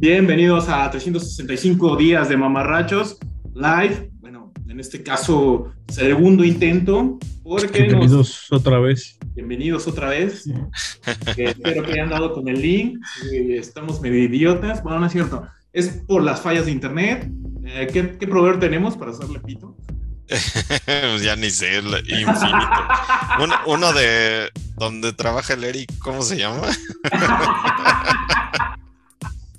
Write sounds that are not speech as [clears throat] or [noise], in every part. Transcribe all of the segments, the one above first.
Bienvenidos a 365 días de mamarrachos live. Bueno, en este caso, segundo intento. Porque bienvenidos otra vez. Bienvenidos otra vez. [laughs] espero que hayan dado con el link. Estamos medio idiotas. Bueno, no es cierto. Es por las fallas de internet. Eh, ¿qué, ¿Qué proveedor tenemos para hacerle pito? Pues [laughs] ya ni sé, infinito. Uno, de donde trabaja el Eric, ¿cómo se llama? [laughs]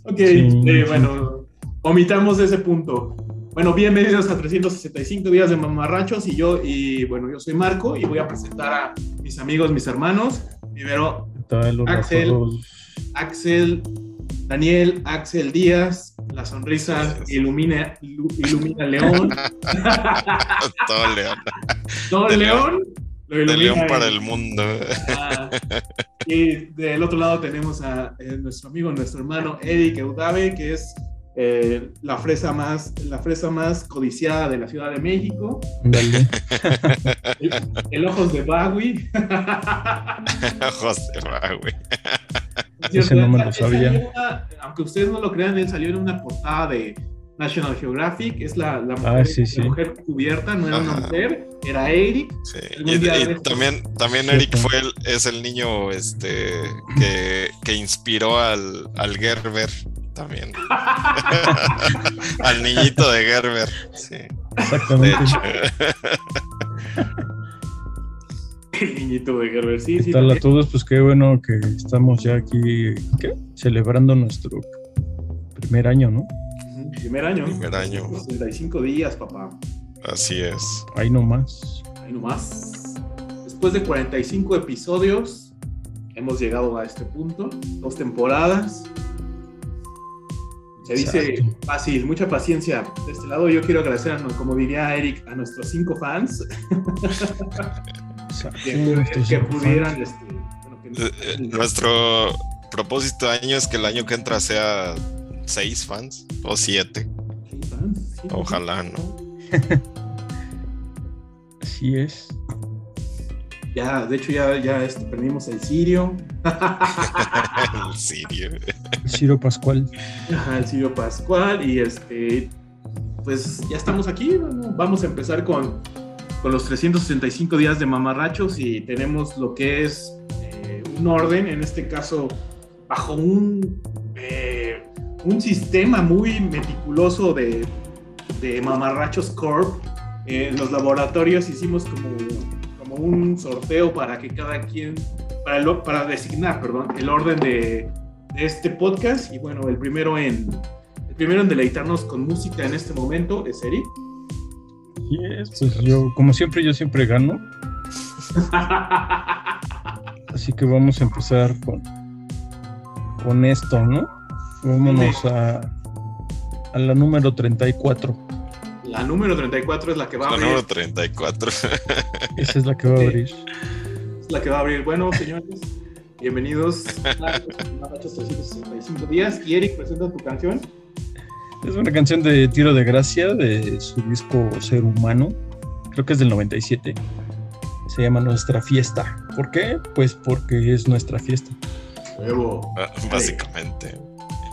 ok, eh, bueno, omitamos ese punto. Bueno, bienvenidos a 365 días de mamarrachos y yo, y bueno, yo soy Marco y voy a presentar a mis amigos, mis hermanos. Primero, Axel, Axel, Daniel, Axel Díaz, la sonrisa ilumina, ilumina León. [laughs] Todo León. Todo León. De León para el mundo. Ah, [laughs] y del otro lado tenemos a eh, nuestro amigo, nuestro hermano Eric Eudave, que es eh, la fresa más la fresa más codiciada de la Ciudad de México. el, ojos de Bagui. [laughs] ojos de Bagui. Ese no me lo sabía. aunque ustedes no lo crean, él salió en una portada de National Geographic. Es la, la ah, mujer, cubierta, no era una mujer, era Eric. Y, también, también Eric fue el, es el niño este, que, que inspiró al, al Gerber también. [laughs] al niñito de Gerber. Sí. Exactamente. [laughs] niñito de Gerber. Sí, ¿Qué tal a todos? Pues qué bueno que estamos ya aquí celebrando nuestro primer año, ¿no? Primer año. Primer año. 65 días, papá. Así es. Ahí nomás. Ahí nomás. Después de 45 episodios, hemos llegado a este punto. Dos temporadas. Se dice fácil, mucha paciencia. De este lado yo quiero agradecer, como diría Eric, a nuestros cinco fans. [laughs] que, pudieran... Este, eh, eh, nuestro propósito de año es que el año que entra sea seis fans o siete. Ojalá, ¿no? [laughs] Así es. Ya, de hecho, ya, ya este, perdimos el Sirio. [laughs] el Sirio. El Sirio Pascual. Ajá, el Sirio Pascual. Y este, pues ya estamos aquí. vamos a empezar con, con, los 365 días de mamarrachos y tenemos lo que es eh, un orden, en este caso, bajo un, eh, un sistema muy meticuloso de, de mamarrachos corp. en los laboratorios hicimos como un sorteo para que cada quien, para, para designar, perdón, el orden de, este podcast. Y bueno, el primero en, el primero en deleitarnos con música en este momento es Eric. pues yo, como siempre, yo siempre gano. [laughs] Así que vamos a empezar con, con esto, ¿no? Vámonos a, a la número 34. La número 34 es la que va a abrir. La número 34. [laughs] Esa es la que va a abrir. Es la que va a abrir. Bueno, señores, bienvenidos a 365 días. Y Eric, presenta tu canción. Es una canción de Tiro de Gracia de su disco Ser Humano. Creo que es del 97. Se llama Nuestra Fiesta. ¿Por qué? Pues porque es nuestra fiesta. Nuevo. Ah, básicamente.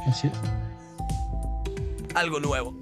Así es. Algo nuevo.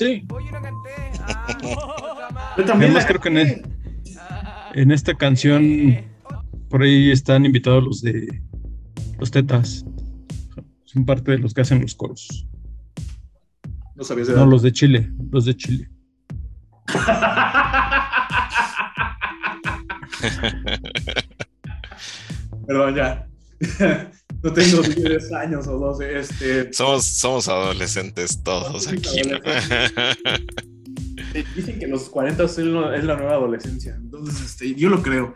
Indeed. ¿Escuchaste? Yo también Además, creo que en, el- en esta canción por ahí están invitados los de los tetas. Son parte de los que hacen los coros. No sabías de No, los de Chile, los de Chile. [laughs] Perdón, ya. No tengo 10 años o 12. Este, Somos, somos adolescentes todos Somos aquí. ¿no? dicen que los 40 es la nueva adolescencia. Entonces, este, yo lo creo.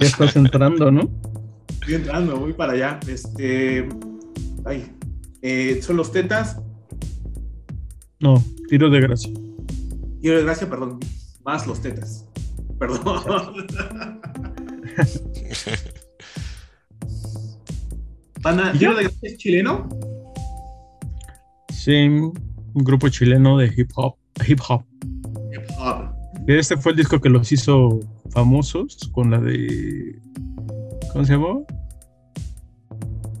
Ya estás entrando, ¿no? Estoy entrando, voy para allá. Este. Ay. eh, son los tetas. No, tiro de gracia. Y de gracia, perdón. Más los tetas. Perdón. [laughs] Pana, ¿Y ¿Tiro ya? de gracia es chileno? Sí, un grupo chileno de hip hop. Hip hop. Hip hop. Este fue el disco que los hizo famosos con la de. ¿Cómo se llamó?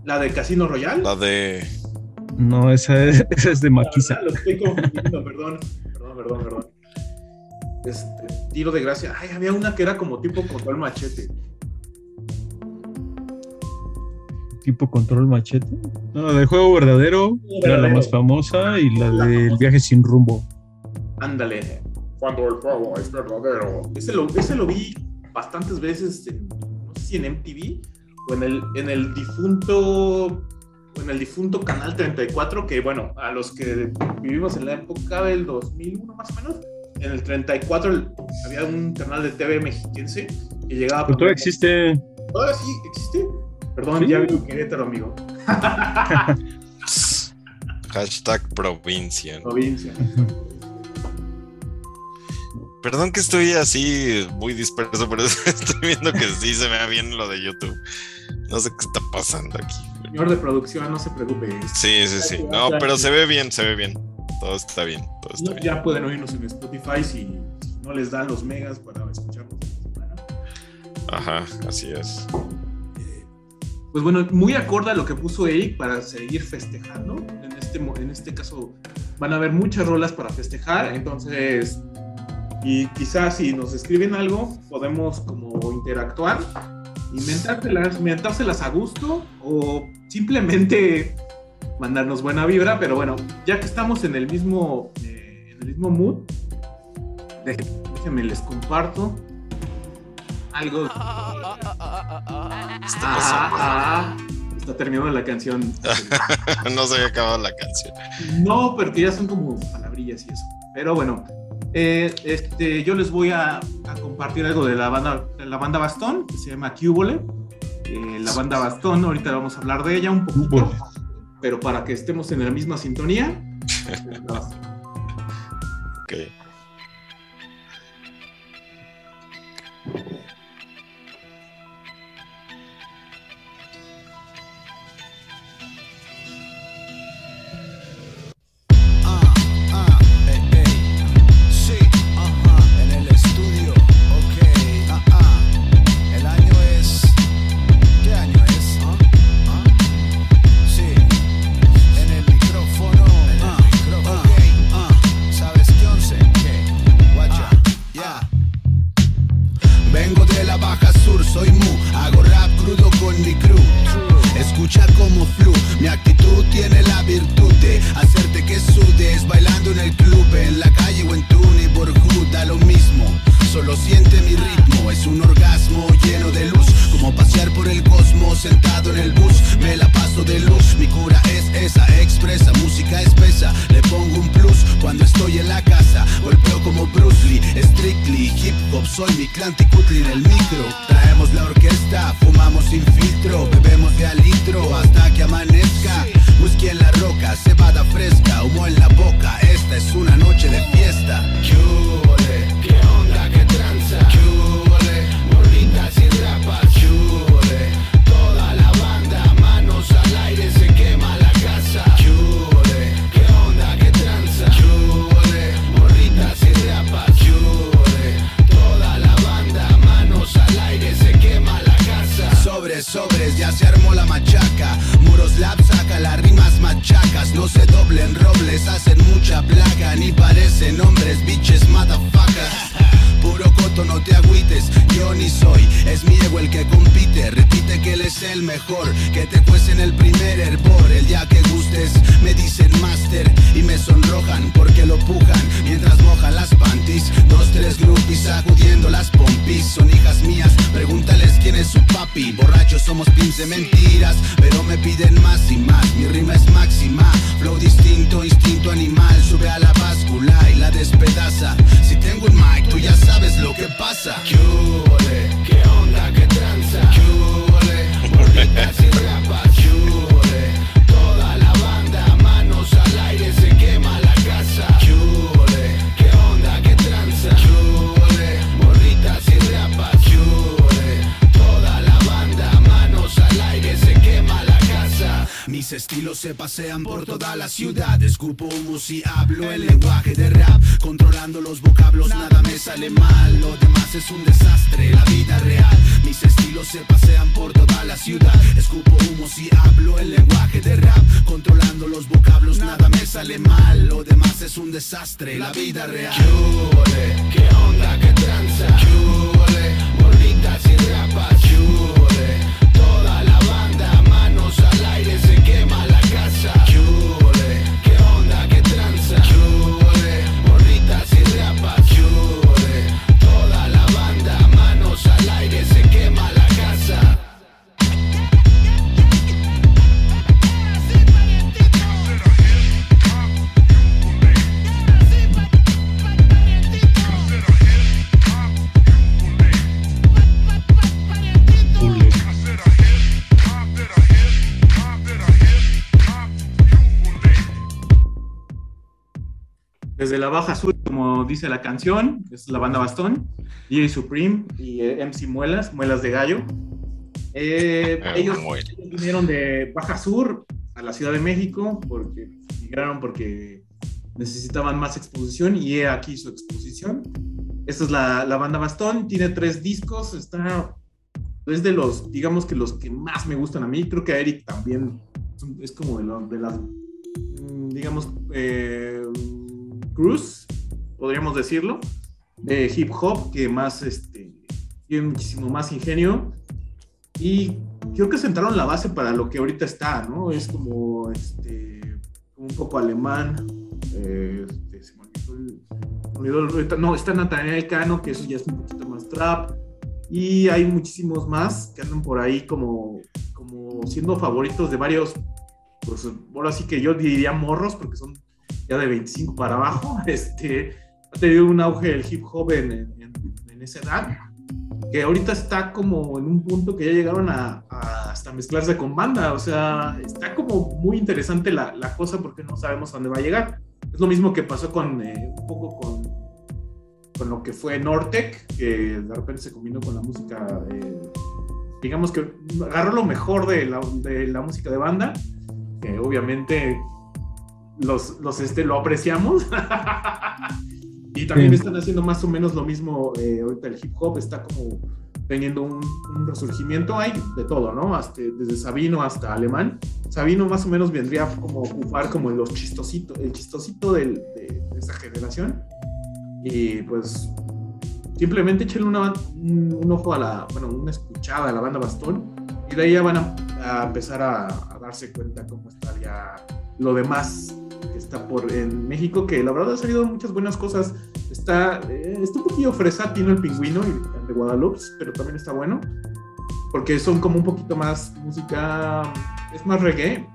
La de Casino Royal. La de. No, esa es, [laughs] esa es de Maquisa. Lo estoy confundiendo, perdón. Perdón, perdón, perdón. Este, tiro de gracia. Ay, había una que era como tipo control machete. Tipo Control Machete. No, la de Juego Verdadero era la más famosa y la del Viaje Sin Rumbo. Ándale. Cuando el juego es verdadero. Ese lo, ese lo vi bastantes veces, en, no sé si en MTV o en el, en el difunto o en el difunto Canal 34, que bueno, a los que vivimos en la época del 2001 más o menos, en el 34 el- había un canal de TV mexiquense que llegaba... Pero todavía existe. ¿Todavía sí existe? Perdón, Sí. ya vivo en Querétaro, amigo. [laughs] Hashtag provincia. ¿no? Provincia. Perdón que estoy así muy disperso, pero [laughs] estoy viendo que sí se me ve bien lo de YouTube. No sé qué está pasando aquí. Señor de producción, no se preocupe. Sí, sí, sí. No, pero se ve bien, se ve bien. Todo está bien, todo está bien. ya pueden oírnos en Spotify si no les dan los megas para escucharnos. Ajá, así es. Pues bueno, muy acorde lo que puso Eric para seguir festejando. En este, en este caso van a haber muchas rolas para festejar, entonces, y quizás si nos escriben algo, podemos como interactuar, inventárselas, inventárselas a gusto o simplemente mandarnos buena vibra, pero bueno, ya que estamos en el mismo, eh, en el mismo mood, déjenme les comparto algo ¿Qué [laughs] está Ah, ah, terminando la canción. [laughs] no se había acabado la canción. No, porque ya son como palabrillas y eso. Pero bueno, eh, este, yo les voy a, a compartir algo de la banda, de la banda Bastón, que se llama Cubole. Eh, la banda Bastón, ahorita vamos a hablar de ella un poquito, Cúbole. pero para que estemos en la misma sintonía. [laughs] Ok. La vida real. Mis estilos se pasean por toda la ciudad. Escupo humus y hablo el lenguaje de rap. Controlando los vocablos, nada me sale mal. Lo demás es un desastre, la vida real. ¿Qué huele? ¿Qué onda? ¿Qué tranza? Y rapas. ¿Qué Baja Sur, como dice la canción, es la banda Bastón, DJ Supreme y eh, MC Muelas, Muelas de Gallo. Eh, Ah, ellos vinieron de Baja Sur a la Ciudad de México porque migraron porque necesitaban más exposición y he aquí su exposición. Esta es la, la banda Bastón, tiene tres discos, está es de los, digamos que los que más me gustan a mí, creo que a Eric también es como de, lo- de las, mm, digamos, eh, cruz, podríamos decirlo, de hip hop, que más, este, tiene muchísimo más ingenio y creo que sentaron la base para lo que ahorita está, ¿no? Es como, este, un poco alemán, eh, este, se me olvidó el- olvidó el- no, está Nathaniel Cano, que eso ya es un poquito más trap, y hay muchísimos más que andan por ahí como, como siendo favoritos de varios, pues ahora sí que yo diría morros, porque son ya de 25 para abajo. [laughs] Este, ha tenido un auge el hip hop en, en- en esa edad, que ahorita está como en un punto que ya llegaron a, a hasta mezclarse con banda. O sea, está como muy interesante la, la cosa porque no sabemos a dónde va a llegar. Es lo mismo que pasó con eh, un poco con, con lo que fue Nortec, que de repente se combinó con la música, eh, digamos que agarró lo mejor de la, de la música de banda, que obviamente los, los este, lo apreciamos. [laughs] y también Sí. están haciendo más o menos lo mismo eh, ahorita el hip hop, está como teniendo un, un resurgimiento, hay de todo, ¿no? Hasta, desde Sabino hasta Alemán. Sabino más o menos vendría como a ocupar como los chistositos, el chistosito del- de, de esa generación. Y pues simplemente échenle una, un, un ojo a la, bueno, una escuchada a la banda Bastón y de ahí ya van a, a empezar a, a darse cuenta cómo está ya lo demás que está por en México, que la verdad ha salido muchas buenas cosas. Está, eh, está un poquillo fresatino el pingüino el de Guadalupe, pero también está bueno, porque son como un poquito más música, es más reggae,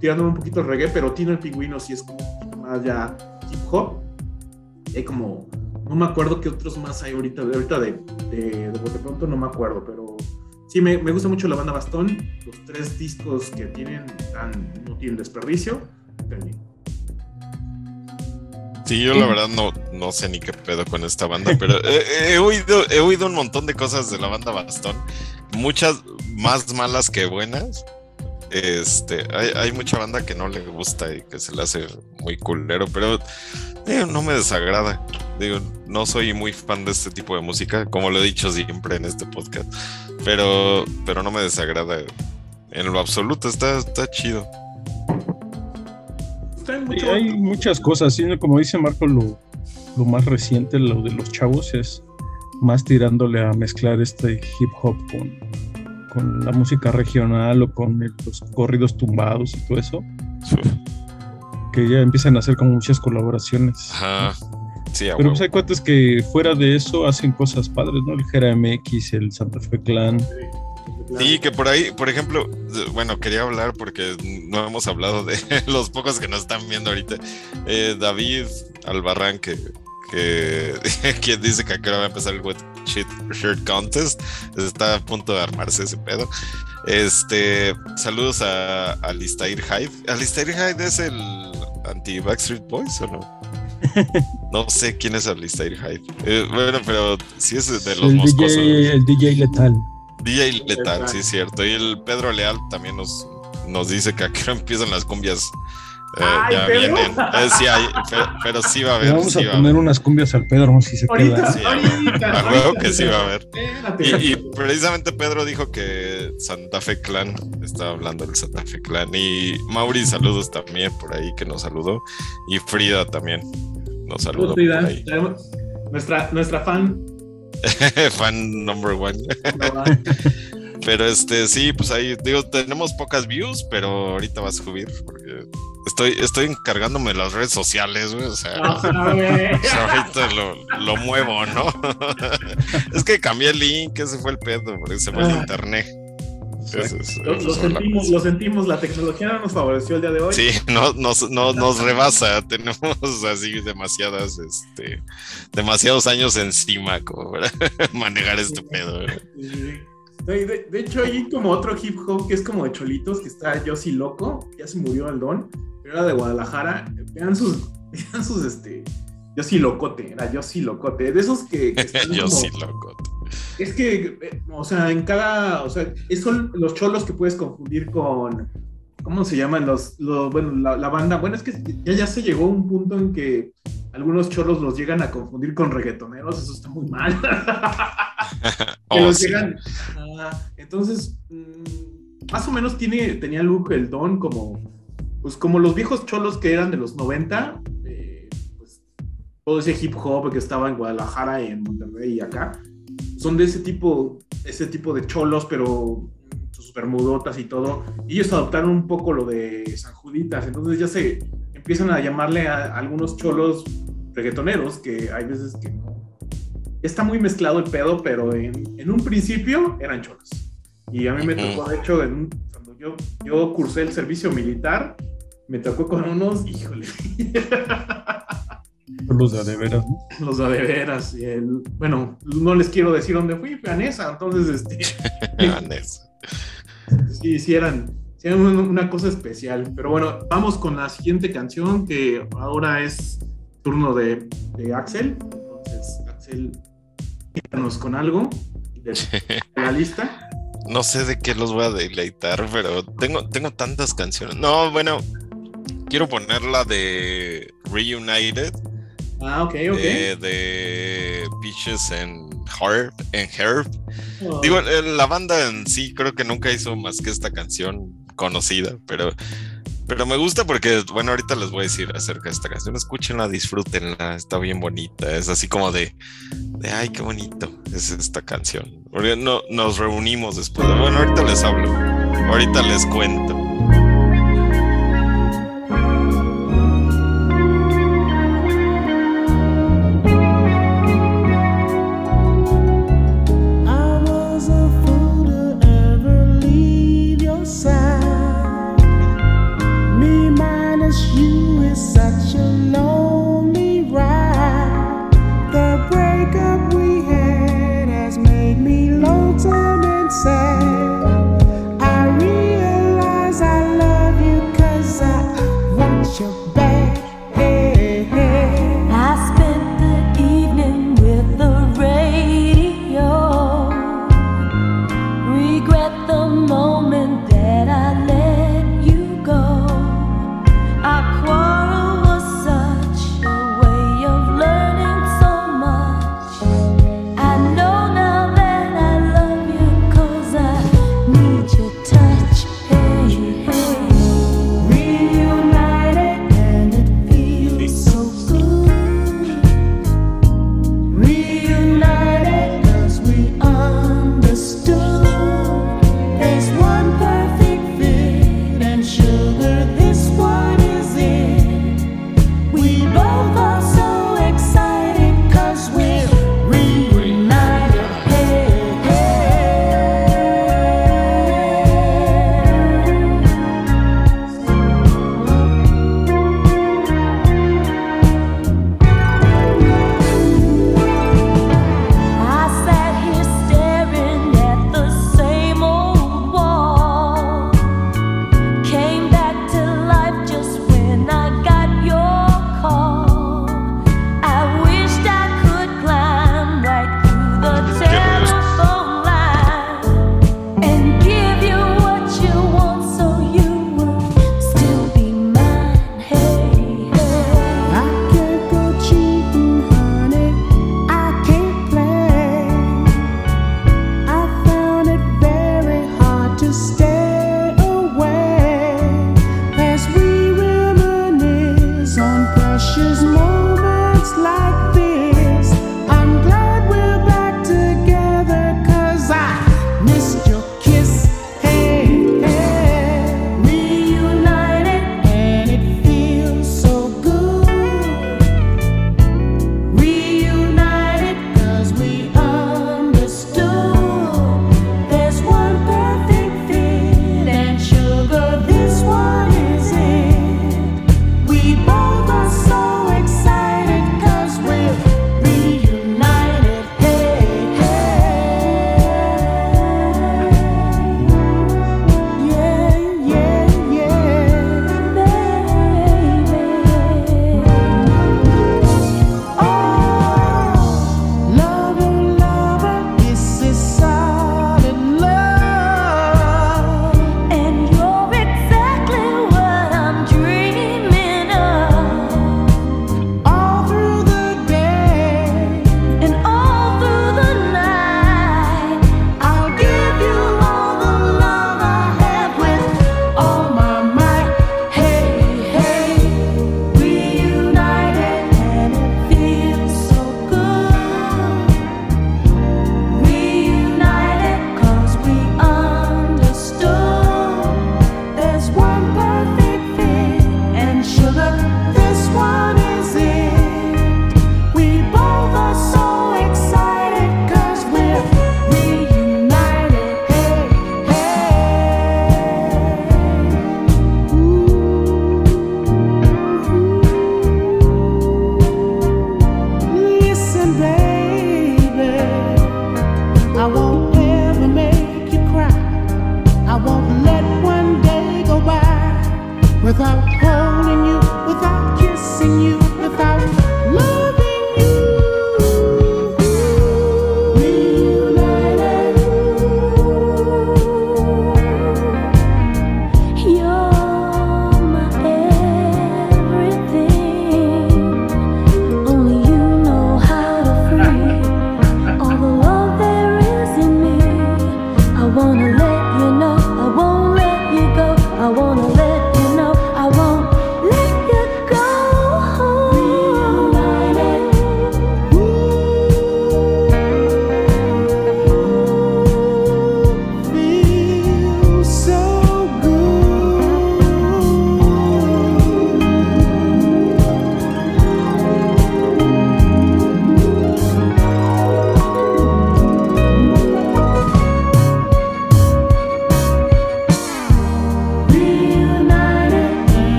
tirándole un poquito al reggae, pero tiene el pingüino sí es como más ya hip hop. Y hay como, no me acuerdo qué otros más hay ahorita, ahorita de, de, de bote pronto no me acuerdo, pero sí me, me gusta mucho la banda Bastón. Los tres discos que tienen están, no tienen desperdicio. Bien. Sí, yo la verdad no, no sé ni qué pedo con esta banda, pero he, he oído, he oído un montón de cosas de la banda Bastón, muchas más malas que buenas. Este, hay, hay mucha banda que no le gusta y que se le hace muy culero, pero digo, no me desagrada. Digo, no soy muy fan de este tipo de música, como lo he dicho siempre en este podcast, pero, pero no me desagrada en lo absoluto, está, está chido. Mucho- hay muchas cosas, sí, como dice Marco, lo, lo más reciente, lo de los chavos, es más tirándole a mezclar este hip hop con, con la música regional o con el- los corridos tumbados y todo eso, que ya empiezan a hacer como muchas colaboraciones. Ajá. Sí, a Pero pues hay cuates que fuera de eso hacen cosas padres, ¿no? El Jera MX, el Santa Fe Clan. Sí, que por ahí, por ejemplo, bueno, quería hablar porque no hemos hablado de [laughs] los pocos que nos están viendo ahorita. Eh, David Albarrán, que, que [laughs] quien dice que ahora va a empezar el Wet Shirt Contest, está a punto de armarse ese pedo. Este, saludos a Alistair Hyde. ¿Alistair Hyde es el anti-Backstreet Boys o no? [laughs] No sé quién es Alistair Hyde. Eh, bueno, pero sí es de los el, moscosos. DJ, el DJ Letal. DJ Letal, sí es cierto. Y el Pedro Leal también nos, nos dice que aquí [laughs] no empiezan las cumbias. Eh, Ay, ya Pedro. vienen. Eh, sí hay, pero, pero sí va a haber. vamos sí a poner unas cumbias al Pedro si se Ahorita, queda. Sí, a ahorita, a huevo ahorita, que sí va a haber. Y, y precisamente Pedro dijo que Santa Fe Clan, estaba hablando del Santa Fe Clan. Y Mauri, saludos también por ahí que nos saludó. Y Frida también nos saludó por ahí. Nuestra, nuestra fan. [laughs] Fan number one. [laughs] Pero este, sí, pues ahí, digo, tenemos pocas views, pero ahorita va a subir porque estoy, estoy encargándome de las redes sociales, güey. O sea, sea, [laughs] ahorita lo, lo muevo, ¿no? es que cambié el link, ese fue el pedo, porque se fue el Ah. internet. Es- Lo, sentimos, lo sentimos, la tecnología no nos favoreció el día de hoy. Sí, no, nos, no, nos rebasa, [laughs] tenemos así demasiadas, este, demasiados años encima como para [laughs] manejar este pedo. Sí. De, de hecho, hay como otro hip hop que es como de cholitos, que está Yossi Loco, ya se murió el don, pero era de Guadalajara. Vean sus, [laughs] vean sus, este, Yossi Locote, era Yossi Locote, de esos que, que están Yo como- sí, loco. Es que, eh, o sea, en cada, o sea, son los cholos que puedes confundir con, ¿cómo se llaman? Los, los bueno, la, la banda, bueno, es que ya, ya se llegó a un punto en que algunos cholos los llegan a confundir con reggaetoneros, eso está muy mal. [laughs] que Oh, los sí. llegan. Ah, entonces, mm, más o menos tiene, tenía look el don como, pues como los viejos cholos que eran de los 90, eh, pues, todo ese hip hop que estaba en Guadalajara y en Monterrey y acá, son de ese tipo, ese tipo de cholos, pero sus bermudotas y todo. Y ellos adoptaron un poco lo de San Juditas, entonces ya se empiezan a llamarle a, a algunos cholos reggaetoneros, que hay veces que no. Está muy mezclado el pedo, pero en, en un principio eran cholos. Y a mí me tocó, de hecho, en cuando yo, yo cursé el servicio militar, me tocó con unos, híjole, [laughs] Los de a de veras, ¿no? [laughs] los de de veras. y el- bueno, no les quiero decir dónde fui, fue a Nesa, entonces, este, [laughs] Nes. sí, sí eran, sí eran una, una cosa especial. Pero bueno, vamos con la siguiente canción, que ahora es turno de, de Axel. Entonces, Axel, quítanos con algo de, de [laughs] la lista. No sé de qué los voy a deleitar, pero tengo, tengo tantas canciones. No, bueno, quiero poner la de Reunited, Ah, ok, ok. de, de Peaches and Herb. And Herb. Oh, Digo, eh, la banda en sí creo que nunca hizo más que esta canción conocida, pero, pero me gusta porque, bueno, ahorita les voy a decir acerca de esta canción. Escúchenla, disfrútenla, está bien bonita. Es así como de, de ay, qué bonito es esta canción. Porque no, nos reunimos después. de- Bueno, ahorita les hablo, ahorita les cuento.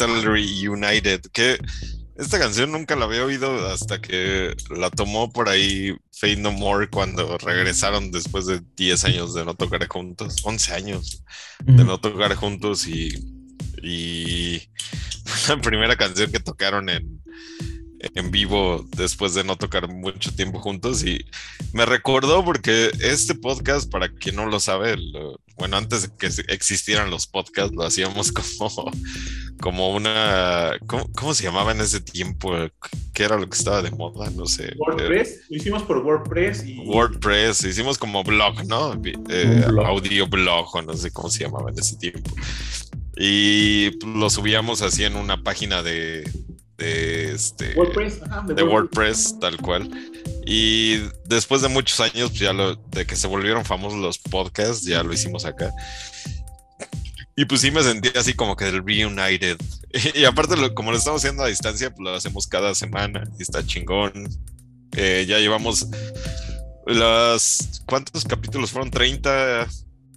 El Reunited, que esta canción nunca la había oído hasta que la tomó por ahí Fade No More cuando regresaron después de 10 años de no tocar juntos, 11 años de no tocar juntos y, y [laughs] la primera canción que tocaron en, en vivo después de no tocar mucho tiempo juntos y me recordó porque este podcast, para quien no lo sabe, lo- bueno, antes de que existieran los podcasts, lo hacíamos [laughs] como, como una, ¿cómo, cómo se llamaba en ese tiempo? ¿Qué era lo que estaba de moda? No sé. WordPress, lo hicimos por WordPress y WordPress, hicimos como blog, ¿no? Eh, blog. Audio blog o no sé cómo se llamaba en ese tiempo. Y lo subíamos así en una página de, de este WordPress, ajá, de WordPress, tal cual. Y después de muchos años, pues ya lo, de que se volvieron famosos los podcasts, ya lo hicimos acá. Y pues sí me sentí así como que del Reunited. [laughs] Y, aparte, lo- como lo estamos haciendo a distancia, pues lo hacemos cada semana y está chingón. Eh, ya llevamos las... ¿Cuántos capítulos fueron? 30,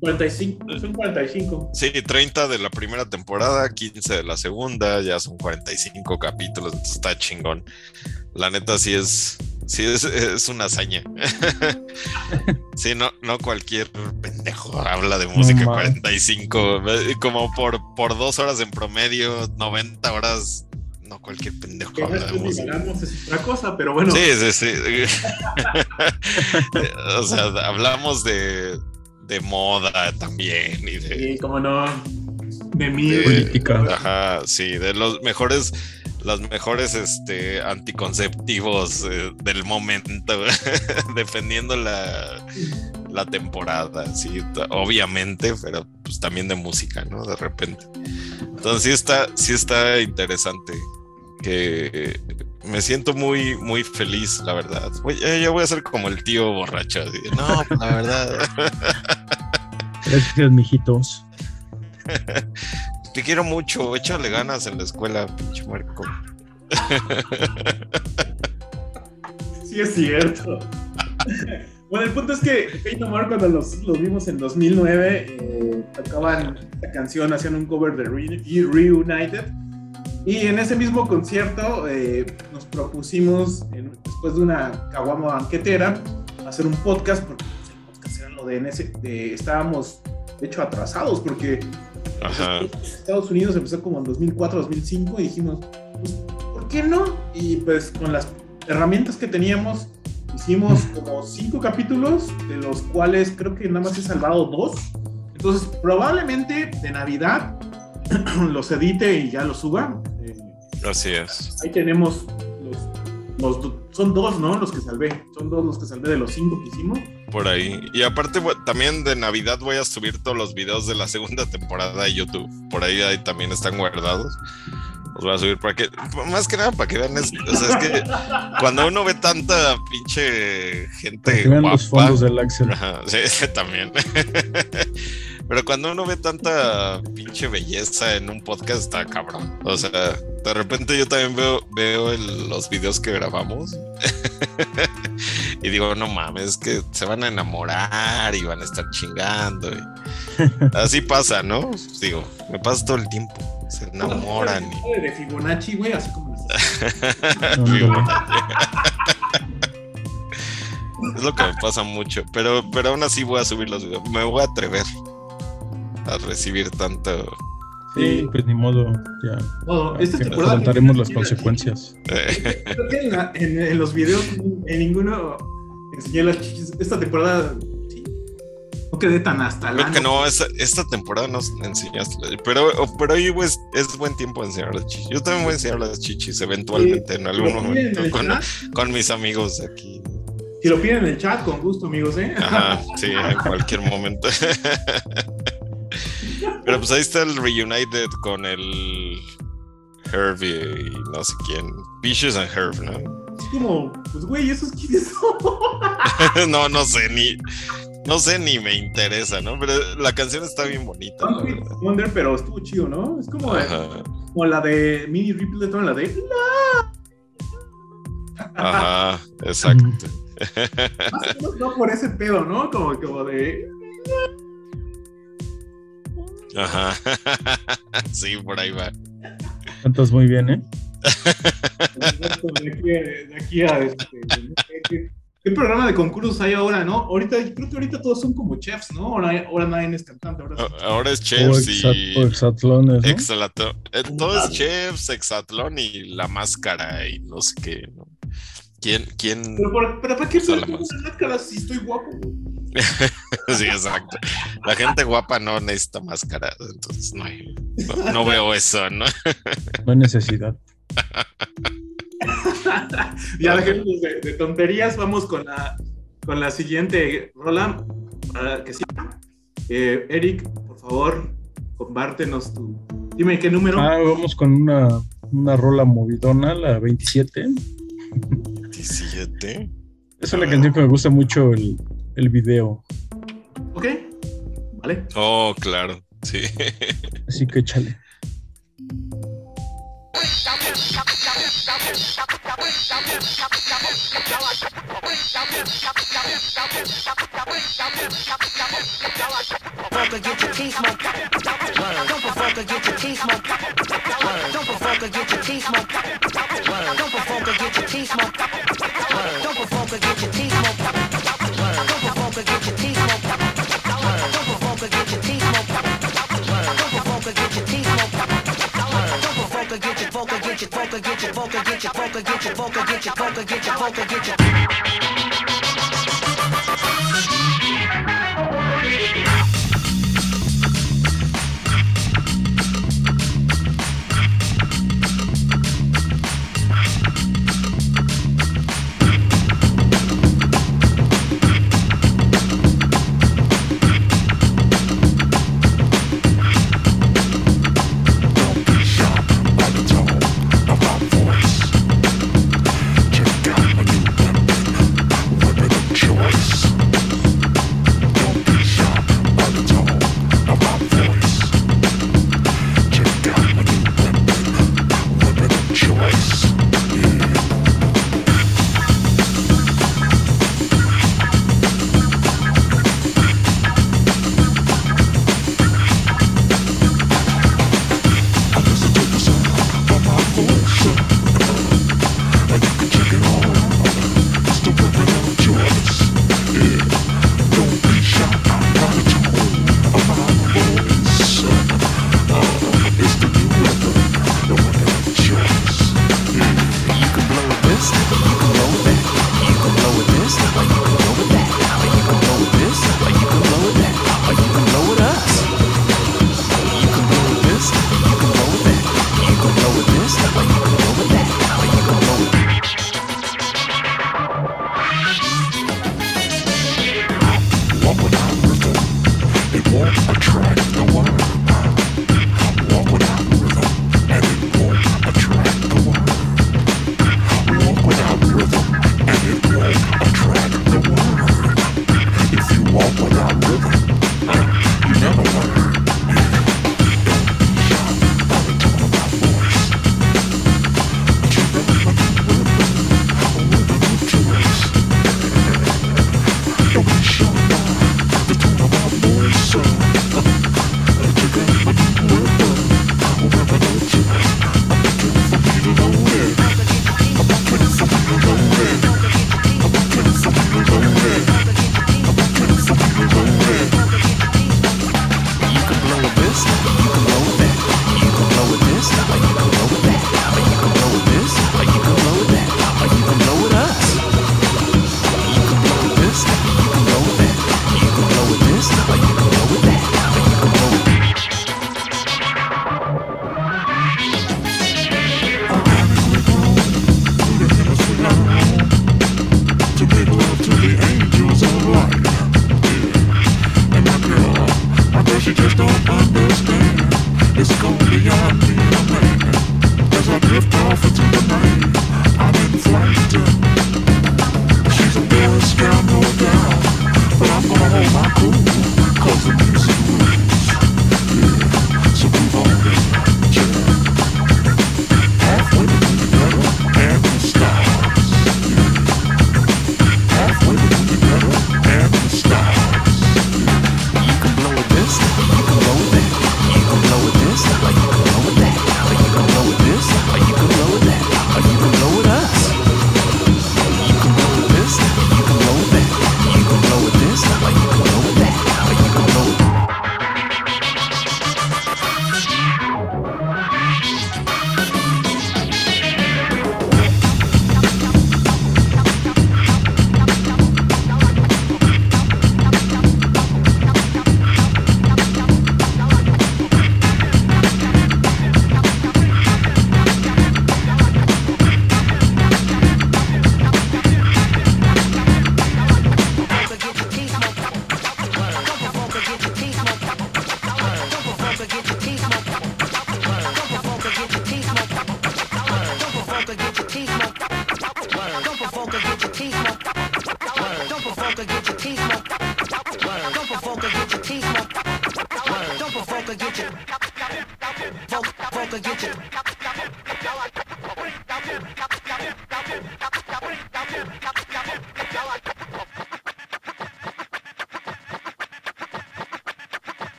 45, son 45. Sí, 30 de la primera temporada, 15 de la segunda, ya son 45 capítulos, entonces está chingón. La neta sí es, sí es, es una hazaña. [laughs] sí, no, no cualquier pendejo habla de música No 45, eh, como por, por dos horas en promedio, 90 horas, no cualquier pendejo Que habla de música. es otra cosa, pero bueno. Sí, sí, sí. [laughs] o sea, hablamos de, de moda también y de, Sí, como no. De mí. de- Política. Ajá, sí, de los mejores, los mejores este, anticonceptivos eh, del momento, [laughs] dependiendo la, la temporada, sí, obviamente, pero pues también de música, ¿no? De repente. Entonces sí está, sí está interesante. Que me siento muy, muy feliz, la verdad. Ya, ya voy a ser como el tío borracho. así no, pues, la verdad. [laughs] Gracias, mijitos. [laughs] Te quiero mucho, échale ganas en la escuela, pinche Marco. [laughs] Sí, es cierto. Bueno, el punto es que Fate No More, cuando los, los vimos en 2009, eh, tocaban esta canción, hacían un cover de Re- Reunited. Y en ese mismo concierto eh, nos propusimos, en- después de una caguama banquetera, hacer un podcast, porque pues, el podcast era lo de, en ese, de- estábamos, de hecho, atrasados, porque Ajá. Estados Unidos empezó como en 2004, 2005 y dijimos, pues, ¿por qué no? Y pues con las herramientas que teníamos, hicimos como cinco capítulos, de los cuales creo que nada más he salvado dos. Entonces, probablemente de Navidad [clears throat] los edite y ya los suba. Eh, Así es. ahí tenemos los, los son dos, ¿no? Los que salvé. Son dos los que salvé de los cinco que hicimos. Por ahí. Y aparte, también de Navidad voy a subir todos los videos de la segunda temporada a YouTube. Por ahí, ahí también están guardados. Los voy a subir para que, más que nada para que vean. es- o sea, es que cuando uno ve tanta pinche gente vean los guapa. fondos del Axel. Ajá, sí, [laughs] también. Pero cuando uno ve tanta pinche belleza en un podcast, está cabrón. O sea, de repente yo también veo, veo el- los videos que grabamos [laughs] y digo, no mames, es que se van a enamorar y van a estar chingando. y- Así pasa, ¿no? Digo, me pasa todo el tiempo. Se enamoran. y- De Fibonacci, güey, así como... [laughs] [laughs] Es lo que me pasa mucho, pero, pero aún así voy a subir los videos. Me voy a atrever a recibir tanto. Sí, pues ni modo, ya. Todo. Esta que temporada- afrontaremos las consecuencias. eh, [laughs] Creo que en, la- en- en los videos en ninguno enseñé las chichis. Esta temporada no quedé tan hasta creo la que no, esta, esta temporada nos enseñaste. Pero, pero hoy pues, es buen tiempo de enseñar las chichis. Yo también voy a enseñar las chichis eventualmente en algún en momento con, mis amigos aquí. Si lo piden en el chat, con gusto, amigos, ¿eh? Ajá, sí, en cualquier momento. [laughs] Pero pues ahí está el Reunited con el Herb y, no sé quién. Vicious and Herb, ¿no? Es como, pues, güey, ¿esos quiénes son? [laughs] no, no sé ni. No sé ni me interesa, ¿no? Pero la canción está bien bonita. la. Wonder, pero estuvo chido, ¿no? Es como, Ajá, como la de Mini Rippleton, la de... ajá, [laughs] exacto. Más o menos no por ese pedo, ¿no? Como, como de... Ajá. [laughs] Sí, por ahí va. Cantas muy bien, ¿eh? [laughs] De aquí, de aquí a este, ¿qué, programa de concursos hay ahora, no? Ahorita, creo que ahorita todos son como chefs, ¿no? Ahora, ahora nadie es cantante, ahora es O, chefs exa- y o exatlones, ¿no? exalato- eh, todo es chefs, exatlón y la máscara y no sé qué. ¿no? ¿Quién, quién? Pero, por- pero ¿para qué Usa me la pongo máscara. una máscara si estoy guapo? [laughs] Sí, exacto. La gente guapa no necesita máscara, entonces no, hay- no, no veo eso, ¿no? No hay necesidad. [laughs] [laughs] Ya dejemos de, de tonterías, vamos con la, con la siguiente rola. Para que sí. Eh, Eric, por favor, compártenos tu. Dime qué número. Ah, vamos con una, una rola movidona, la 27. 17. Es una canción que me gusta mucho el, el video. Ok. Vale. Oh, claro, sí. Así que échale. Provoke get your teeth smoked. Don't provoke get your teeth smoked. Don't provoke get your teeth smoked. Get your vocal get your vocal get your vocal get your vocal get your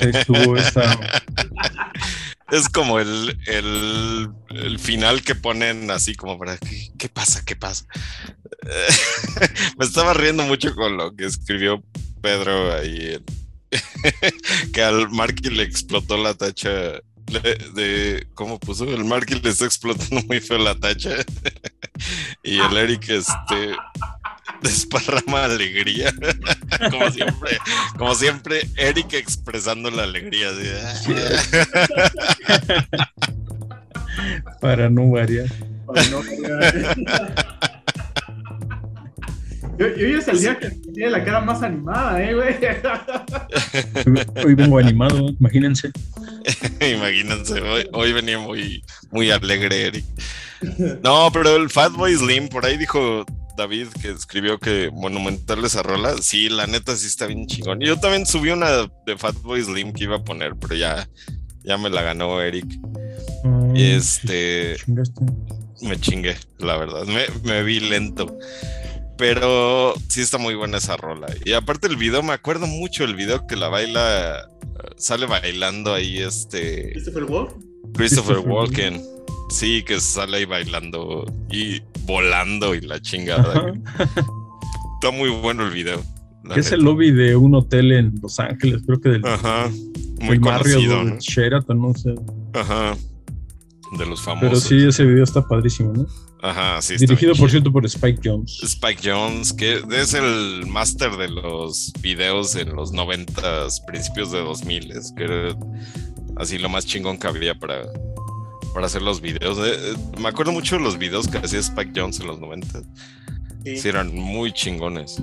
[laughs] Es como el, el, final que ponen así como para ¿qué, pasa? ¿Qué pasa? [laughs] Me estaba riendo mucho con lo que escribió Pedro ahí. [laughs] que al Marky le explotó la tacha de ¿cómo puso? El Marky le está explotando muy feo la tacha. y el Eric este desparrama alegría. [laughs] como siempre, como siempre, Eric expresando la alegría. "Ah". [laughs] Para no variar. para no variar. [laughs] Yo, yo ya es el día que tiene la cara más animada, eh, güey. Hoy vengo animado, imagínense. Imagínense, hoy, hoy venía muy, muy alegre Eric. No, pero el Fatboy Slim, por ahí dijo David que escribió que monumental esa rola. Sí, la neta sí está bien chingón. Y yo también subí una de Fatboy Slim que iba a poner, pero ya, ya me la ganó Eric. Ay, Y este, chingaste. me chingué, la verdad. Me, me vi lento. Pero sí está muy buena esa rola. Y aparte el video, me acuerdo mucho el video que la baila, sale bailando ahí este ¿Christopher? Christopher Christopher Walken. Sí, que sale ahí bailando y volando y la chingada. Está muy bueno el video. es el lobby de un hotel en Los Ángeles, creo que del, Ajá. Muy barrio ¿no? Sheraton, no sé. Ajá. De los famosos. Pero sí, ese video está padrísimo, ¿no? Ajá, sí. Dirigido, por chido. cierto, por Spike Jones. Spike Jones, que es el máster de los videos en los noventas, principios de 2000, que era así lo más chingón que había para, para hacer los videos. Eh, eh, me acuerdo mucho de los videos que hacía Spike Jones en los 90. Sí. Sí, eran muy chingones.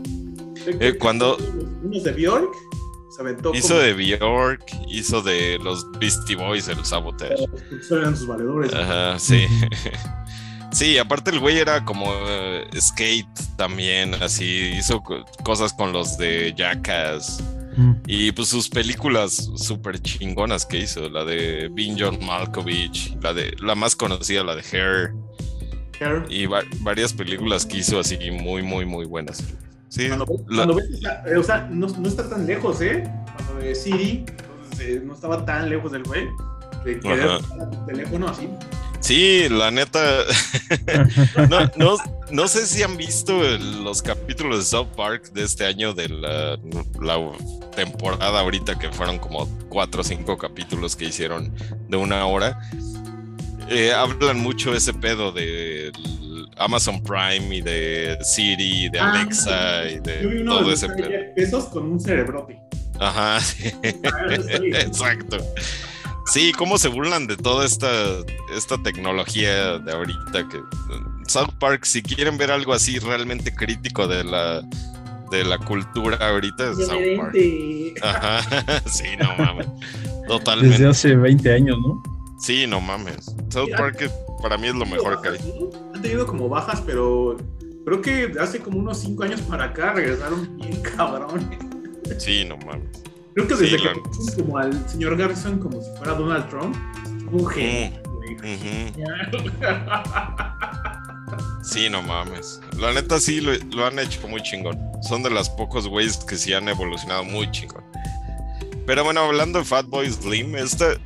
Eh, cuando- Unos de Bjork se aventó Hizo como- de Bjork, hizo de los Beastie Boys, el Sabotage. porque eran sus valedores. Ajá, sí. [laughs] Sí, aparte el güey era como eh, skate también, así, hizo co- cosas con los de Jackass. Mm. Y pues sus películas súper chingonas que hizo, la de Bean John Malkovich, la de la más conocida, la de Hair, Hair. y va- varias películas que hizo así muy, muy, muy buenas. Sí, Cuando, la- cuando ves, o sea, eh, o sea, no, no está tan lejos, ¿eh? Cuando de Siri, entonces, eh, no estaba tan lejos del güey. De querer tu teléfono así. Sí, la neta, [laughs] no, no, no sé si han visto los capítulos de South Park de este año de la, la temporada ahorita que fueron como cuatro o cinco capítulos que hicieron de una hora. Eh, hablan mucho ese pedo de Amazon Prime y de Siri, de Ah, Alexa y Yo vi de uno todo de ese pedo. pesos con un cerebrote. Ajá, [laughs] sí. Ah. Exacto. Sí, cómo se burlan de toda esta, esta tecnología de ahorita que South Park, si quieren ver algo así realmente crítico de la de la cultura ahorita, es South Park. Ajá, [laughs] sí, no mames. Totalmente. Desde hace 20 años, ¿no? Sí, no mames. South Park para mí es lo mejor que hay. Han tenido como bajas, pero creo que hace como unos 5 años para acá regresaron bien [laughs] cabrones. Sí, no mames. Creo que desde que pusieron como al señor Garrison como si fuera Donald Trump, un genio. güey. Ujú. Sí, no mames. La neta sí lo, lo han hecho muy chingón. Son de los pocos güeyes que sí han evolucionado muy chingón. Pero bueno, hablando de Fatboy Slim, esta, eh,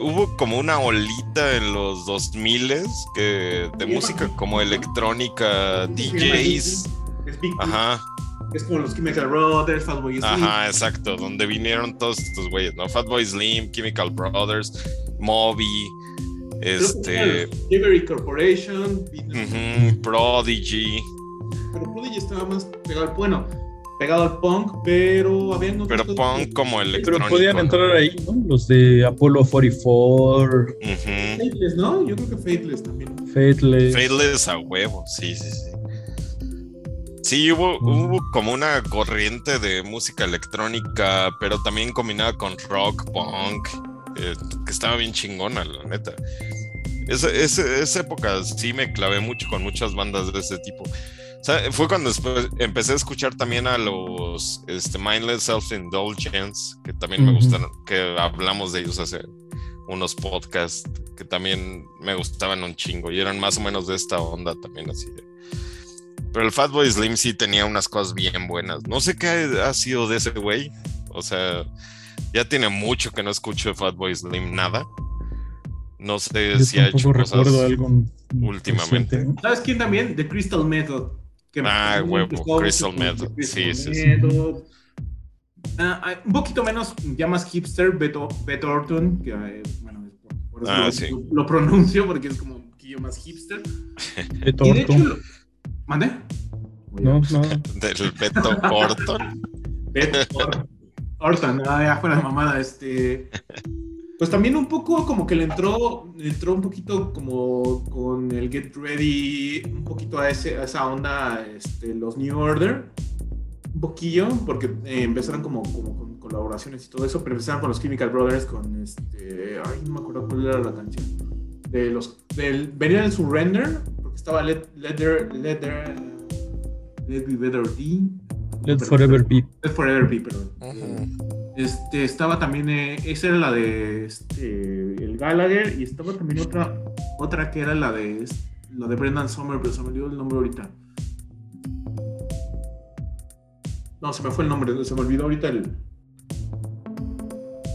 hubo como una olita en los 2000 que de música como electrónica, DJs. Ajá, Es como los Chemical Brothers, Fatboy Slim. ajá, exacto. Donde vinieron todos estos güeyes, ¿no? Fatboy Slim, Chemical Brothers, Moby, este. Delivery Corporation, ujú, Prodigy. pero Prodigy estaba más pegado al bueno, pegado al punk, pero habían otras Pero punk que- como Pero electrónico. podían ¿no? entrar ahí, ¿no? Los de Apollo 44, Ujú. Faithless, ¿no? Yo creo que Faithless también. Fateless. Faithless a huevo, sí, sí, sí. Sí, hubo, hubo como una corriente de música electrónica, pero también combinada con rock, punk. eh, que estaba bien chingona, la neta. Esa, esa- esa época sí me clavé mucho con muchas bandas de ese tipo. O sea, fue cuando después empecé a escuchar también a los este, Mindless Self-Indulgence, que también me gustaron, que hablamos de ellos hace unos podcasts, que también me gustaban un chingo y eran más o menos de esta onda también así de... Pero el Fatboy Slim sí tenía unas cosas bien buenas. No sé qué ha sido de ese güey. O sea, ya tiene mucho que no escucho de Fatboy Slim nada. No sé Yo si ha hecho cosas. algo últimamente. ¿Sabes quién también? The Crystal Method. que Ah, huevo, Crystal Method. Crystal Sí, sí, sí. Method. Ah, un poquito menos, ya más hipster, Beto, Beto Orton, que eh, bueno, por, por eso Ah, lo, sí. lo- lo pronuncio porque es como un poquillo más hipster. [laughs] Beto Y de hecho, Orton. ¿Mande? No, no. Del Beto Orton. [laughs] Beto Or- Orton, ah, ya fuera de mamada, este. Pues también un poco como que le entró, le entró un poquito como con el Get Ready, un poquito a, ese, a esa onda, este, los New Order, un poquillo, porque eh, empezaron como, como con colaboraciones y todo eso, pero empezaron con los Chemical Brothers, con este, ay, no me acuerdo cuál era la canción, de los, del, venía en Surrender, estaba Let, Leather, Leather, Let Me Better Be. Let Forever Be. Let Forever Be, perdón. Este, estaba también, eh, esa era la de este, el Gallagher y estaba también otra, otra que era la de, la de Brendan Sommer, pero se me olvidó el nombre ahorita. No, se me fue el nombre, se me olvidó ahorita el,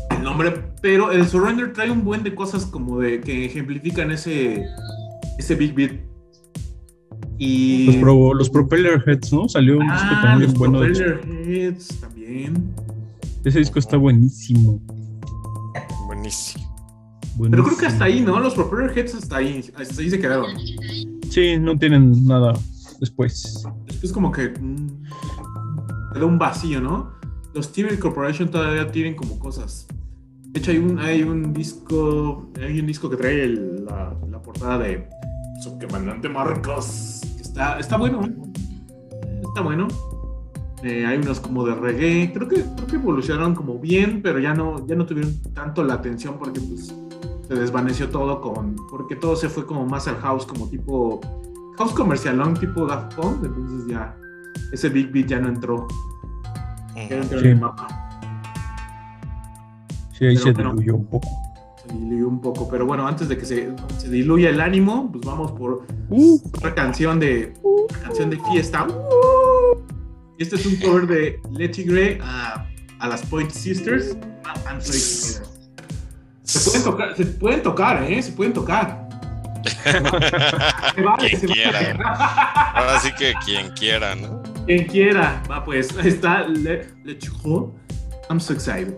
el nombre, pero el Surrender trae un buen de cosas como de que ejemplifican ese, ese Big Beat. Y... Los, pro- los Propeller Heads, ¿no? Salió un disco ah, también los bueno. de hecho. Propeller Heads también. Ese disco está buenísimo. Buenísimo. Pero creo que hasta ahí, ¿no? Los Propeller Heads hasta ahí, hasta ahí se quedaron. Sí, no tienen nada después. Es como que mm, quedó un vacío, ¿no? Los TV Corporation todavía tienen como cosas. De hecho, hay un, hay un disco, hay un disco que trae el- la, la portada de su comandante Marcos. Que Está, está bueno, ¿eh? Está bueno. Eh, hay unos como de reggae. Creo que, creo que evolucionaron como bien, pero ya no, ya no tuvieron tanto la atención porque pues se desvaneció todo con. Porque todo se fue como más al house, como tipo. House comercialón, tipo Daft Punk. Entonces ya. Ese Big Beat ya no entró. Ya no entró en Sí. el mapa. Sí, ahí Pero se diluyó un poco. Diluyó un poco. Pero bueno, antes de que se, se diluya el ánimo, pues vamos por Uh, otra canción de. una canción de fiesta. Este es un cover de Letty Gray a, a las Point Sisters. Se pueden tocar, se pueden tocar, ¿eh? Se pueden tocar. [laughs] Se vale, quien se vale. quiera. Ahora sí que quien quiera, ¿no? Quien quiera. Va, pues, ahí está Le, Letty Gray. I'm so excited.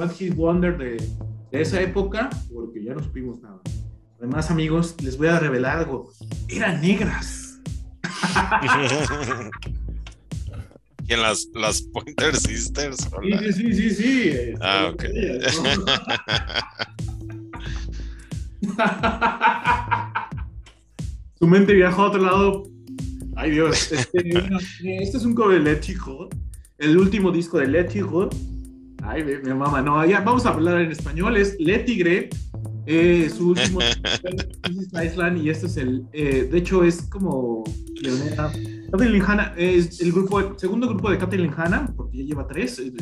One Hit Wonder de, de esa época, porque ya no supimos nada. Además, amigos, les voy a revelar algo. Eran negras. [laughs] ¿Quién las, las Pointer Sisters? Sí, sí, sí, sí, sí. este, Ah, ok. ellas, ¿no? [laughs] Su mente viajó a otro lado. Ay, Dios. Este, este es un cover de Let It Go, El último disco de Let It Go. Ay, mi, mamá. No, ya vamos a hablar en español. Es Let Tigre. Eh, su último [laughs] is Island y este es el. eh, de hecho, es como. pionera. Kathleen Hanna es el grupo, el segundo grupo de Kathleen Hanna, porque ya lleva tres. El,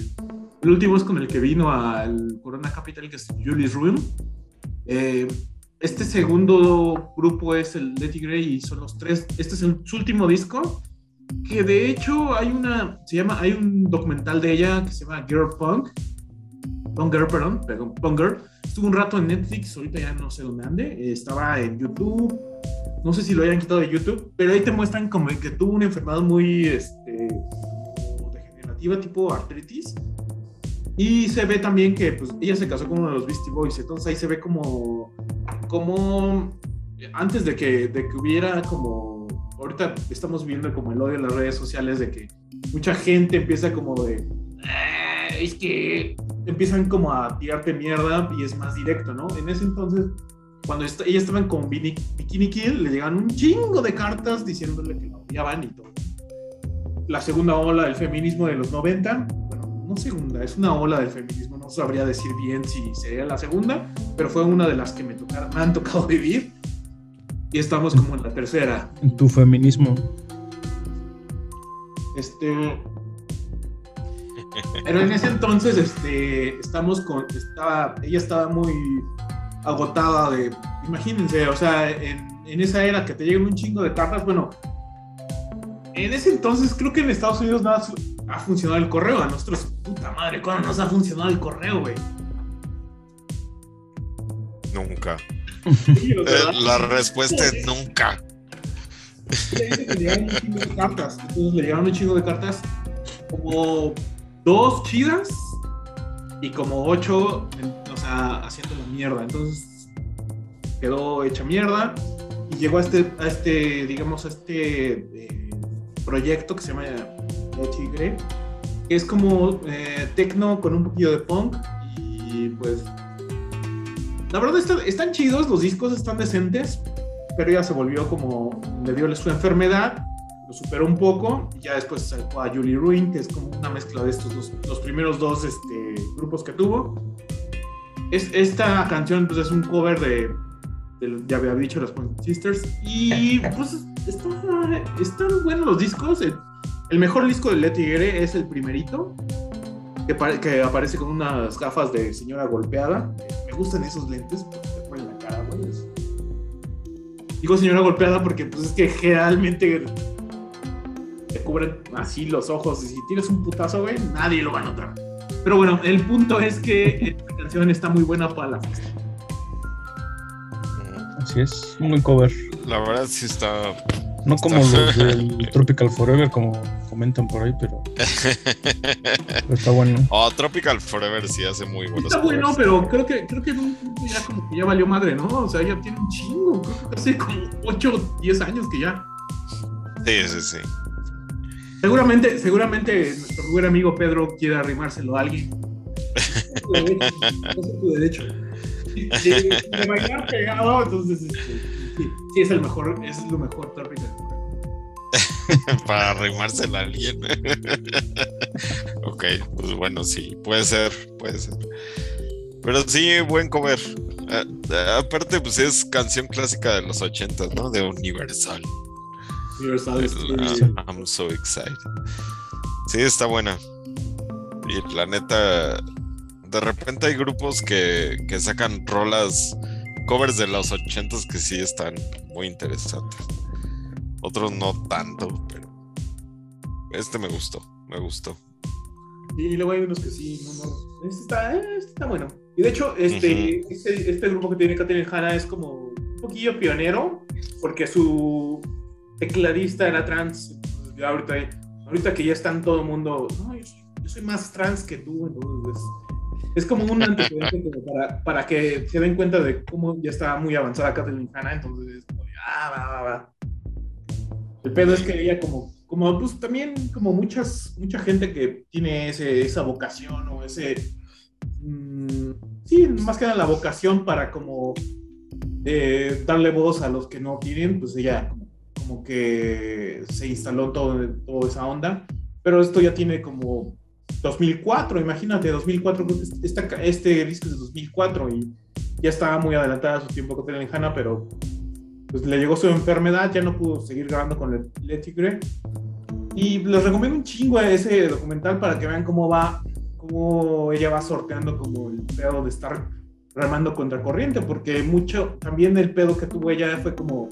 el último es con el que vino al Corona Capital, que es Julius Room. Eh, este segundo grupo es el Letty Gray y son los tres. Este es el, su último disco. Que de hecho hay una. Se llama. Hay un documental de ella que se llama Girl Punk. Girl, perdón. Perdón, Punk Girl. Estuvo un rato en Netflix, ahorita ya no sé dónde ande. Estaba en YouTube. No sé si lo hayan quitado de YouTube, pero ahí te muestran como que tuvo una enfermedad muy este, degenerativa, tipo artritis. Y se ve también que pues, ella se casó con uno de los Beastie Boys, entonces ahí se ve como, como antes de que, de que hubiera como, ahorita estamos viendo como el odio en las redes sociales de que mucha gente empieza como de, "Ah, es que empiezan como a tirarte mierda y es más directo, ¿no? En ese entonces, cuando est- ella estaban con Bikini Kill, le llegan un chingo de cartas diciéndole que la odiaban y todo. La segunda ola del feminismo de los 90, bueno, no segunda, es una ola del feminismo, no sabría decir bien si sería la segunda, pero fue una de las que me han tocado [laughs] vivir. Y estamos como en la tercera. En tu feminismo. Este. Pero en ese entonces, este, estamos con, estaba, ella estaba muy agotada de, imagínense, o sea, en, en esa era que te llegan un chingo de cartas, bueno, en ese entonces creo que en Estados Unidos nada ha funcionado el correo, a nosotros, puta madre, ¿cuándo nos ha funcionado el correo, güey? Nunca. Sí, o sea, Eh, la respuesta es nunca. Ella dice que le llegaron un chingo de cartas. Entonces le llegaron un chingo de cartas, como dos chidas y como ocho, o sea, haciendo la mierda. Entonces quedó hecha mierda y llegó a este, a este digamos, a este eh, proyecto que se llama El Tigre, que es como eh, tecno con un poquillo de punk y pues. La verdad está- están chidos, los discos están decentes, pero ella se volvió como, le dio su enfermedad, lo superó un poco, y ya después sacó a Julie Ruin, que es como una mezcla de estos dos, los primeros dos este, grupos que tuvo. Es, esta canción pues, es un cover de, de- ya había dicho, las Pointer Sisters, y [laughs] pues está- están buenos los discos. El, el mejor disco de Letty Tigre es el primerito, que, que aparece con unas gafas de señora golpeada. Me gustan esos lentes porque te ponen la cara, güey. es- Digo señora golpeada porque pues es que generalmente te cubren así los ojos y si tienes un putazo, güey, nadie lo va a notar. Pero bueno, el punto es que esta canción está muy buena para la fiesta. Así es. Un buen cover. La verdad sí está. No como los [laughs] del Tropical Forever, como comentan por ahí, pero, pero [laughs] está bueno. Oh, Tropical Forever sí hace muy buenos Está bueno, covers. pero creo que, creo que en un punto ya como que ya valió madre, ¿no? O sea, ya tiene un chingo, creo que hace como 8 o 10 años que ya. Sí, sí, sí. Seguramente, seguramente nuestro buen amigo Pedro quiere arrimárselo a alguien. [laughs] Es tu derecho. De, de- de bailar pegado, entonces este, sí, [laughs] sí, es el mejor, es lo mejor. [laughs] Para arrimársela a alguien. [laughs] ok, pues bueno, sí, puede ser, puede ser. Pero sí, buen cover. Ah, ah, aparte, pues es canción clásica de los ochentas, ¿no? De Universal. Universal El, Studios. ah, I'm so excited. Sí, está buena. Y la neta, de repente hay grupos que, que sacan rolas, covers de los ochentas que sí están muy interesantes. Otros no tanto, pero este me gustó, me gustó. Y luego hay unos que sí, no, no. Este está, eh, este está bueno. Y de hecho, este, este, este grupo que tiene Katherine Hanna es como un poquillo pionero, porque su tecladista era trans. Ahorita ahorita que ya están todo el mundo, no, yo soy, yo soy más trans que tú, entonces es, como un antecedente como para, para que se den cuenta de cómo ya está muy avanzada Kathleen Hanna, entonces es como, ah, va, va, va. El pedo es que ella como, como pues también como muchas, mucha gente que tiene ese, esa vocación o ese, mm, sí, más que nada la vocación para como eh, darle voz a los que no tienen, pues ella como, como que se instaló todo, toda esa onda, pero esto ya tiene como 2004, imagínate, 2004, creo que esta- este disco es de 2004 y ya estaba muy adelantada a su tiempo con Hanna, pero pues le llegó su enfermedad, ya no pudo seguir grabando con el Le Tigre. Y les recomiendo un chingo ese documental para que vean cómo va, cómo ella va sorteando como el pedo de estar remando contra corriente, porque mucho, también el pedo que tuvo ella fue como,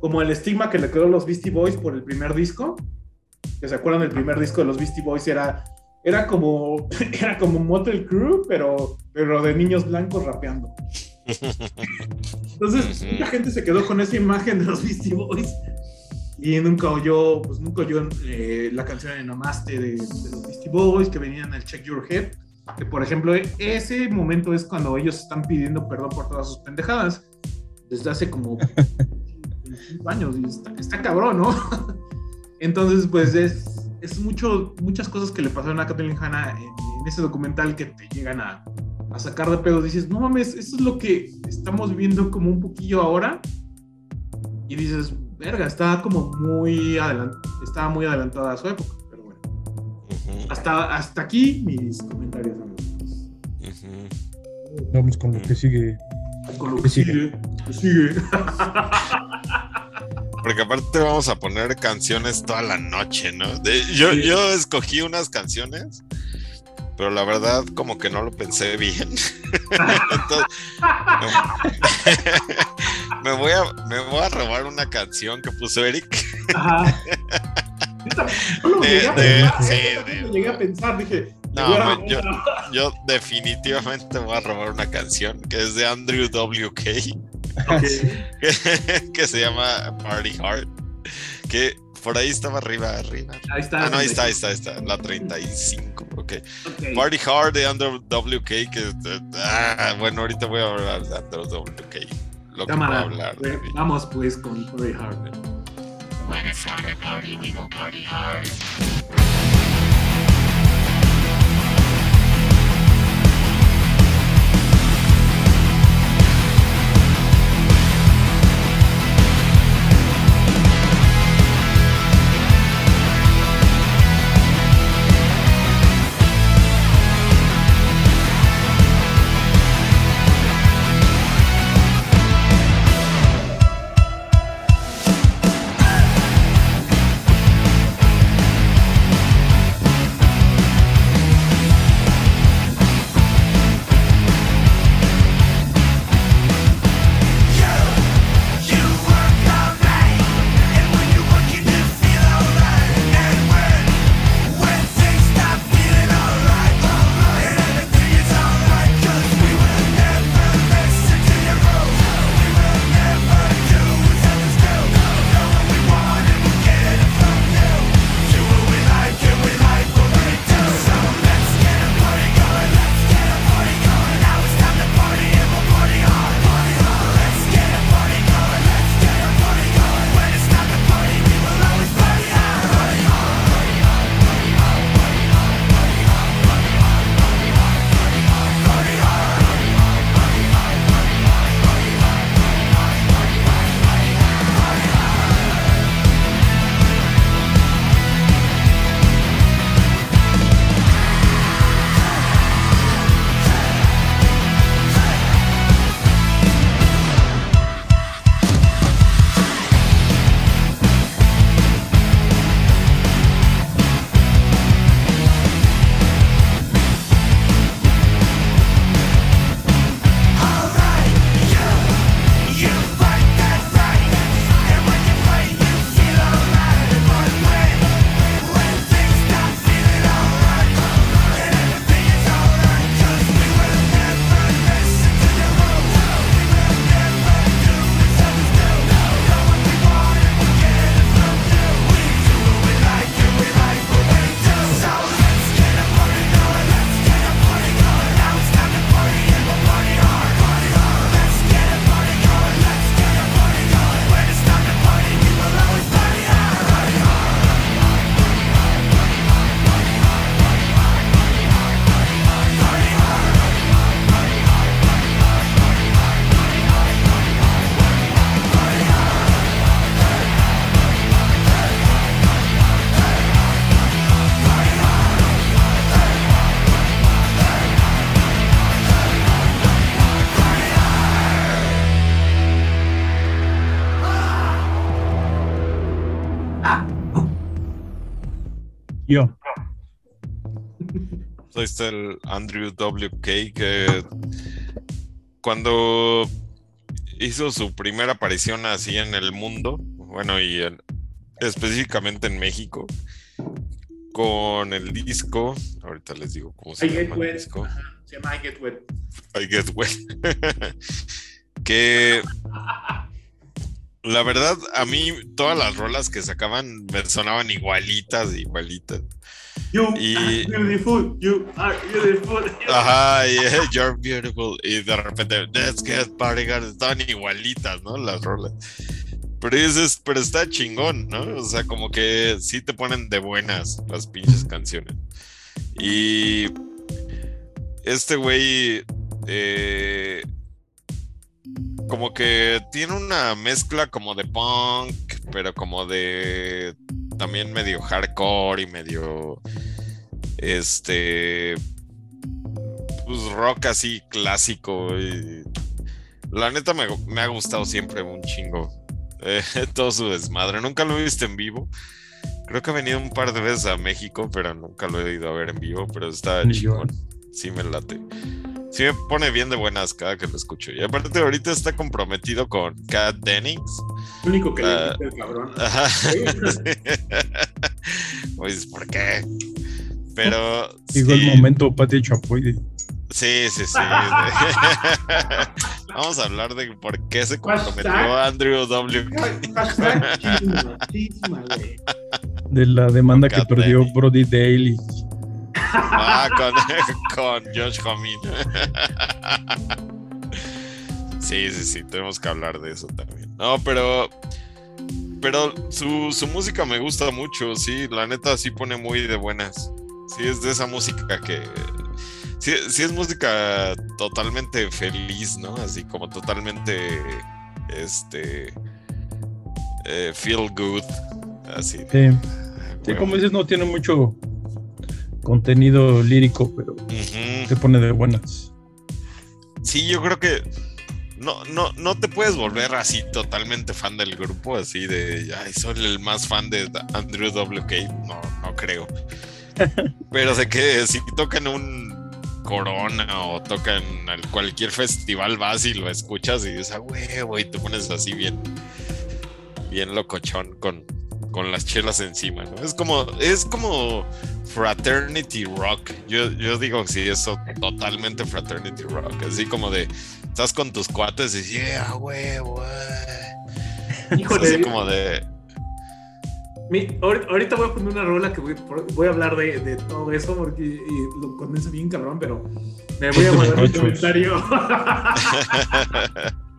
como el estigma que le quedó a los Beastie Boys por el primer disco, se acuerdan del primer disco de los Beastie Boys, era, era como, [laughs] era como Motel Crew, pero, pero de niños blancos rapeando. Entonces, mucha gente se quedó con esa imagen de los Beastie Boys y nunca oyó, pues nunca oyó eh, la canción de Namaste de, de los Beastie Boys que venían en el Check Your Head. Que por ejemplo, ese momento es cuando ellos están pidiendo perdón por todas sus pendejadas desde hace como [laughs] 25 años y está, está cabrón, ¿no? [laughs] Entonces, pues es, es mucho, muchas cosas que le pasaron a Kathleen Hanna en, en ese documental que te llegan a, a sacar de pedo. Dices, no mames, eso es lo que estamos viendo como un poquillo ahora. Y dices, verga, está como muy adelant estaba muy adelantada a su época. Pero bueno, Ujú, hasta, hasta aquí mis comentarios. amigos. ujú. Vamos con lo que sigue. Con lo ¿Qué que sigue? sigue, que sigue. [laughs] Porque aparte vamos a poner canciones toda la noche, ¿no? De- yo, Sí. yo escogí unas canciones, pero la verdad como que no lo pensé bien. [laughs] Entonces, [laughs] me, voy a, me voy a robar una canción que puso Eric. Ajá. [laughs] Yo lo llegué a pensar, sí, ¿eh? De- llegué a pensar, dije, No, yo- Yo definitivamente voy a robar una canción que es de Andrew WK, Ok. que, [laughs] que se llama Party Hard, que por ahí estaba arriba, arriba. Ahí está. Ah, no, ahí está, ahí está, ahí está, la 35, ok. Ok. Party Hard de Andrew WK, que ah, bueno, ahorita voy a hablar de Andrew WK. Lo que voy a hablar. eh, vamos pues con Corey Hard. Party Yo. Ahí está el Andrew WK que cuando hizo su primera aparición así en el mundo, bueno, y en- específicamente en México, con el disco, ahorita les digo cómo se I llama el disco, Se llama I Get Wet. I Get Wet, [laughs] que la verdad a mí todas las rolas que sacaban me sonaban igualitas, igualitas. You Y- are beautiful, you are beautiful. [laughs] Ajá, y eh, You're Beautiful. Y de repente, Let's Get Party Girl", Estaban igualitas, ¿no? Las rolas. Pero, dices, pero está chingón, ¿no? O sea, como que sí te ponen de buenas las pinches canciones. Y este güey, eh, como que tiene una mezcla como de punk, pero como de también medio hardcore y medio, este, pues rock así clásico. Y la neta me, me ha gustado siempre un chingo. eh, [laughs] todo su desmadre. Nunca lo he visto en vivo. Creo que ha venido un par de veces a México, pero nunca lo he ido a ver en vivo. Pero está chingón. Sí me late. Sí me pone bien de buenas cada que lo escucho. Y aparte ahorita está comprometido con Kat Dennings. Lo único que Ah. le quita el cabrón. Ajá. [laughs] Pues, ¿por qué? Pero. [laughs] Llegó sí, el momento Pati Chapoy. Sí, sí, sí. [laughs] Vamos a hablar de por qué se comprometió. Andrew W. De la demanda que perdió. Brody Dale y Ah, con, [laughs] con Josh Homme. Sí, sí, sí, tenemos que hablar de eso también. No, pero. Pero su, su música me gusta mucho, sí, la neta sí pone muy de buenas. Sí, es de esa música que. Sí, sí es música totalmente feliz, ¿no? Así como totalmente. Este. eh, feel good. Así. sí, huevo. como dices, no tiene mucho contenido lírico, pero Ujú. te pone de buenas. Sí, yo creo que no, no, no te puedes volver así totalmente fan del grupo, así de, ay, soy el más fan de Andrew WK. No, no creo. [laughs] Pero de que si tocan un Corona o tocan cualquier festival, vas y lo escuchas y dices, ah, huevo, y te pones así bien, bien locochón con, con las chelas encima, ¿no? Es como, es como fraternity rock. Yo, yo digo que sí, eso totalmente fraternity rock. Así como de, estás con tus cuates y yeah, huevo, eh". Híjole, Así como de, mi- ahor- ahorita voy a poner una rola que voy, por- voy a hablar de, de todo eso porque y lo condenso bien cabrón, pero me voy a [laughs] guardar mi comentario. [laughs] [laughs]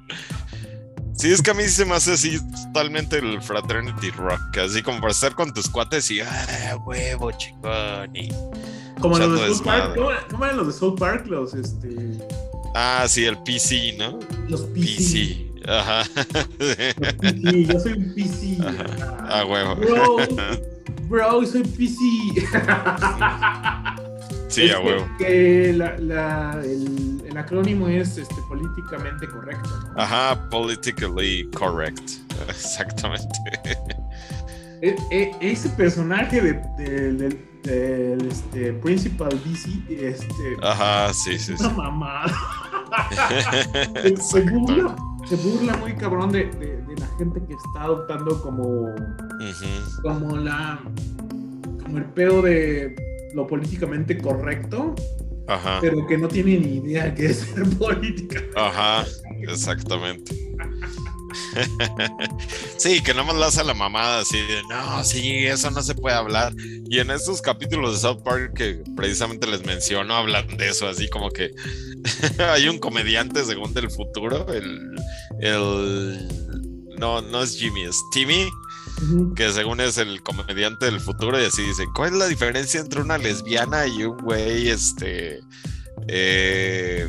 Sí, es que a mí se me hace así totalmente el fraternity rock, así como para estar con tus cuates y ah, huevo, chingón. y- Como los de South Park. ¿Cómo, cómo eran los de South Park? Los, este, Ah, sí, el PC, ¿no? los PC. PC. Ajá. Los PC, yo soy un PC. Ah, huevo. Bro, [laughs] bro, soy PC. Sí, Es a huevo. que la- la- el, el acrónimo es este, políticamente correcto. ¿no? Ajá, politically correct. [laughs] Exactamente. E- e- ese personaje de, de- del, del, este, Principal DC, este, Ajá, sí, sí, sí. una mamada. [laughs] Se, burla, se burla muy cabrón de, la gente que está adoptando como, como la como el pedo de lo políticamente correcto, Ajá, pero que no tiene ni idea qué es ser [laughs] política. ajá, exactamente. [laughs] Sí, que nomás le hace a la mamada así de, no, sí, eso no se puede hablar. Y en estos capítulos de South Park que precisamente les menciono, hablan de eso, así como que [laughs] hay un comediante según del futuro, el, el, no, no es Jimmy, es Timmy, Que según es el comediante del futuro y así dice, ¿cuál es la diferencia entre una lesbiana y un güey este eh,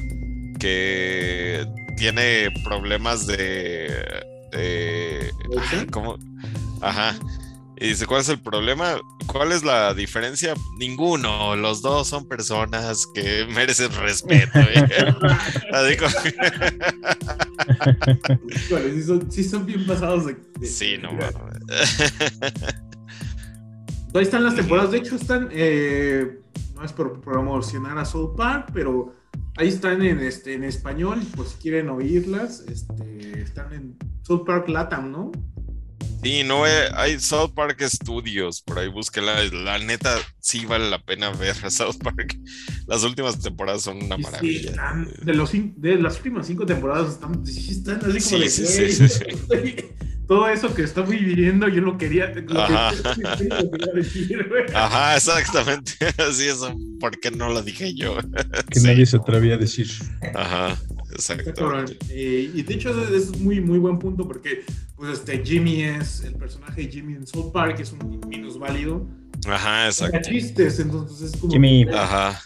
que tiene problemas de, ay, ¿cómo? Ajá. Y dice, ¿cuál es el problema? ¿Cuál es la diferencia? Ninguno. Los dos son personas que merecen respeto. ¿eh? [laughs] Sí, son, sí son bien pasados de, de- Sí, no. Ahí están las temporadas. De hecho, están. eh, no es por promocionar a South Park, pero ahí están en, este, en español, por si quieren oírlas. Este, están en South Park Latam, ¿no? Sí, no, eh, hay South Park Studios, por ahí búsquela. La neta, sí vale la pena ver a South Park. [laughs] Las últimas temporadas son una Y sí, maravilla. están- de, los, de las últimas cinco temporadas están, sí, están así como Sí, de, sí, "Güey, sí, sí, Todo eso que estoy viviendo, yo lo quería, lo que- Ajá. lo quería decir. Ajá, exactamente. [laughs] Así eso, ¿por qué no lo dije yo? Que Sí. nadie se atrevía a decir. Ajá, Está. Exacto. Eh, y de hecho ese es muy muy buen punto porque pues este Jimmy es el personaje de Jimmy en South Park es un minusválido Ajá, saca exacto. chistes entonces es como Jimmy. Ajá.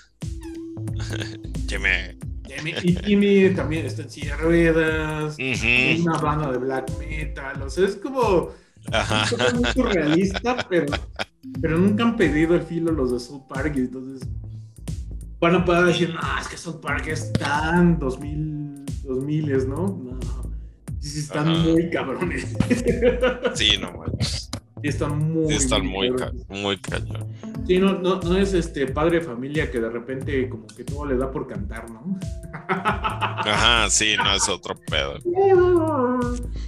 [laughs] Jimmy. Jimmy- y Jimmy también está en silla de ruedas es Ujú, una banda de black metal o sea es como Ajá. es como muy surrealista pero pero nunca han pedido el filo los de South Park y entonces van a poder decir no es que South Park es tan 2000 2000 ¿no? no sí, sí están Ajá. muy cabrones [laughs] Sí, no manches. Sí, están muy, Sí, están muy, ca- muy cañón. Sí, no, no, no es este padre de familia que de repente como que todo le da por cantar, ¿no? [laughs] Ajá, sí, no es otro pedo.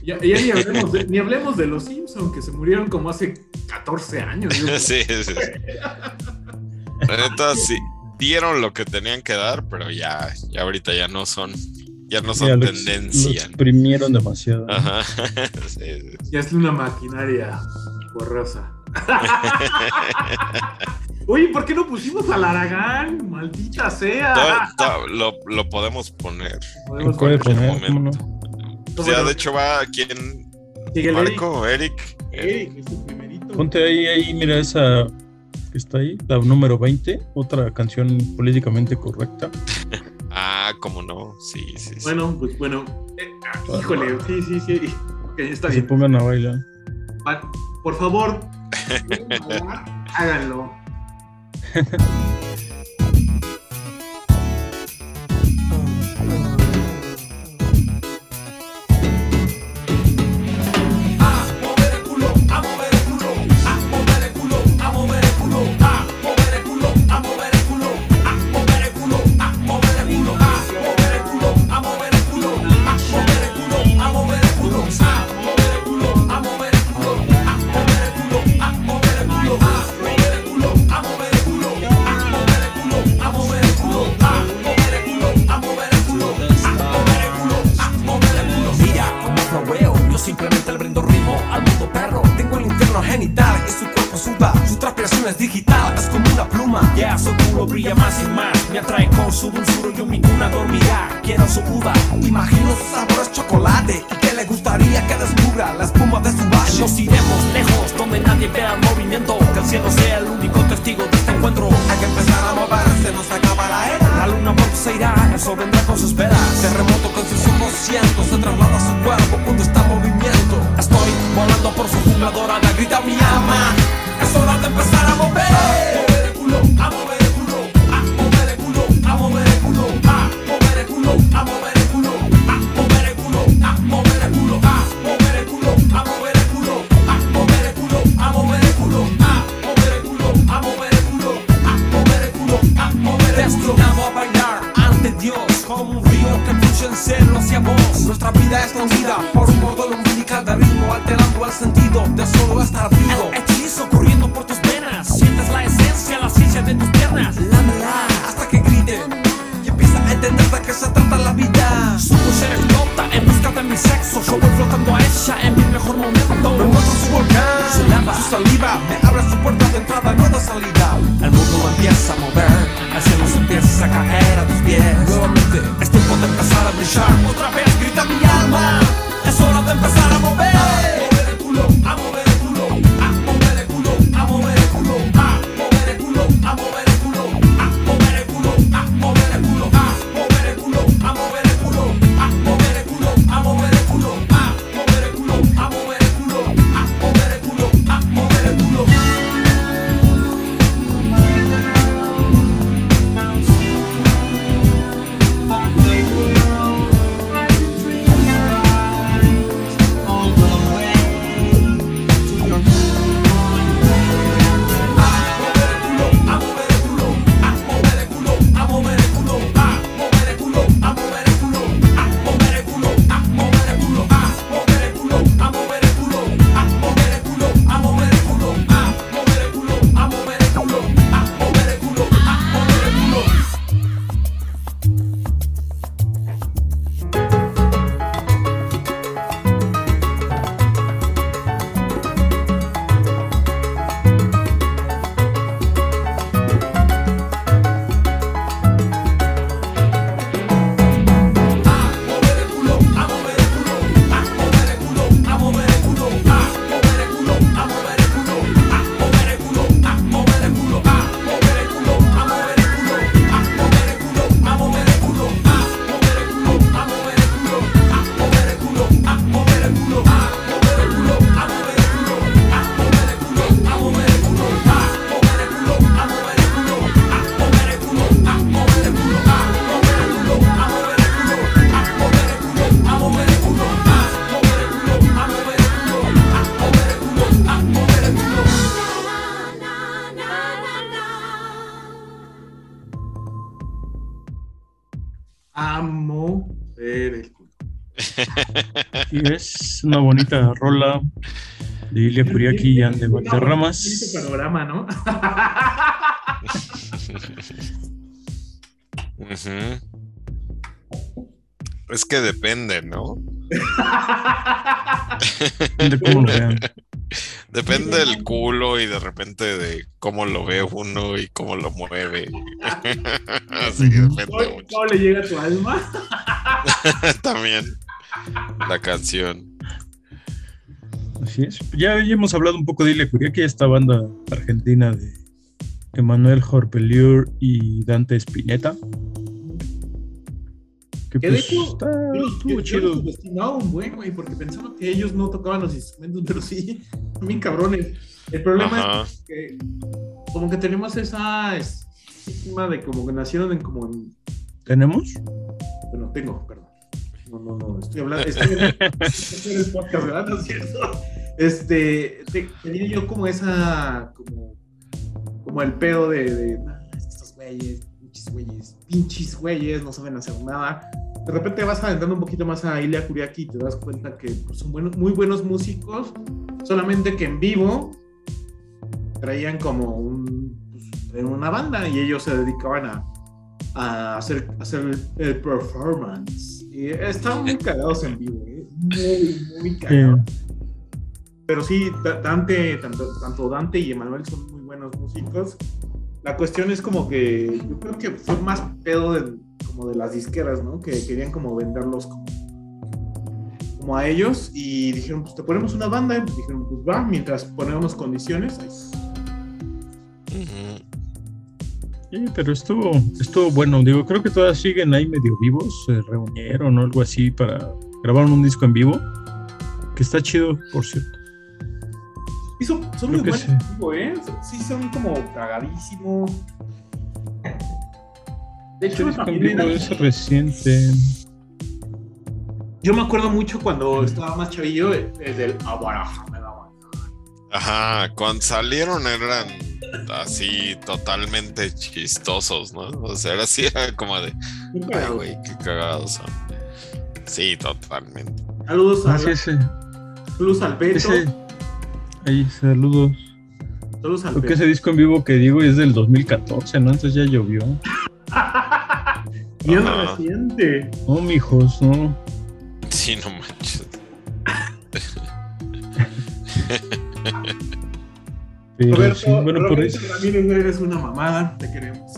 Ya, ya ni, hablemos de, ni hablemos de los Simpsons que se murieron como hace 14 años. yo- [laughs] Sí, sí, sí. Neta, sí, dieron lo que tenían que dar, pero ya, ya ahorita ya no son, ya no Ya son lo, ex- lo tendencia. exprimieron demasiado. Ajá. [laughs] Sí, sí. Ya es una maquinaria borrosa. [laughs] Oye, ¿por qué no pusimos al Aragán? Maldita sea. Lo, lo podemos poner. Podemos Puede poner- poner, momento. ¿cómo no? Ya, de hecho, va quien. Marco, Eric. Eric. Eric, es el primerito. Ponte ahí, ahí, mira esa que está ahí, la número 20, otra canción políticamente correcta. [laughs] Ah, cómo no. Sí, sí, sí. Bueno, pues bueno. Eh, ah, híjole, sí, sí, sí. Ok, está Que se bien. pongan a bailar. Va- Por favor, [laughs] háganlo. [laughs] Es una bonita rola de Ilia Kuriaki y Ande Valderramas. Bonito panorama, ¿no? Ujú. Es que depende, ¿no? Depende cómo lo vean. Depende del culo y de repente de cómo lo ve uno y cómo lo mueve. [laughs] Así que Ujú. depende ¿Cómo, mucho. cómo le llega a tu alma? [laughs] También la canción. Así es. Ya, ya hemos hablado un poco de Ilia Kuriaki, esta banda argentina de Emanuel Horpeliur y Dante Spinetta. Que Que de pues hecho, está, Yo- estuvo yo- yo chido. subestimaba un buen, güey, porque pensaba que ellos no tocaban los instrumentos, [laughs] pero sí, bien cabrones. El problema Ajá. es que como que tenemos esa estigma de como que nacieron en como en- ¿Tenemos? bueno, tengo, perdón. No, no, no, estoy hablando, estoy estoy podcast, ¿verdad? ¿No es cierto? Este, te- tenía yo como esa, como, como el pedo de, de "Ah, es que estos güeyes, pinches güeyes, pinches güeyes, no saben hacer nada. De repente vas adentrando un poquito más a Ilya Kuriaki y te das cuenta que pues, son buenos, muy buenos músicos, solamente que en vivo traían como un, pues, una banda y ellos se dedicaban a, hacer, hacer el performance. Y estaban muy [laughs] cagados en vivo, ¿eh? muy, muy cagados. Pero sí, Da- Dante, tanto, tanto Dante y Emanuel son muy buenos músicos. La cuestión es como que yo creo que fue más pedo de, como de las disqueras, ¿no? Que querían como venderlos como, como a ellos y dijeron, pues te ponemos una banda. Y dijeron, pues va, mientras ponemos condiciones. ahí. Sí, pero estuvo, estuvo bueno. Digo, creo que todavía siguen ahí medio vivos. Se reunieron o algo así para grabar un disco en vivo. Que está chido, por cierto. Y son, muy buenos, sí. digo, ¿eh? Sí, son como cagadísimos. De Este hecho, disco en también vivo es reciente. yo me acuerdo mucho cuando estaba más chavillo eh, del Abaraja, me daba. Ajá, cuando salieron eran así totalmente chistosos, ¿no? O sea, era así, [laughs] era como de, ay, güey, qué cagados son. Sí, totalmente. Saludos, Ah, a, sí, ese, saludos al Beto. ese. Ahí, saludos. Saludos al Creo que Beto. ese disco en vivo que digo es del 2014, ¿no? Entonces ya llovió. Bien Ajá. reciente. No, mijos, no. Sí, no manches. [laughs] Pero Roberto, sí, bueno, por Roberto eso. Ramírez, eres una mamada, te queremos.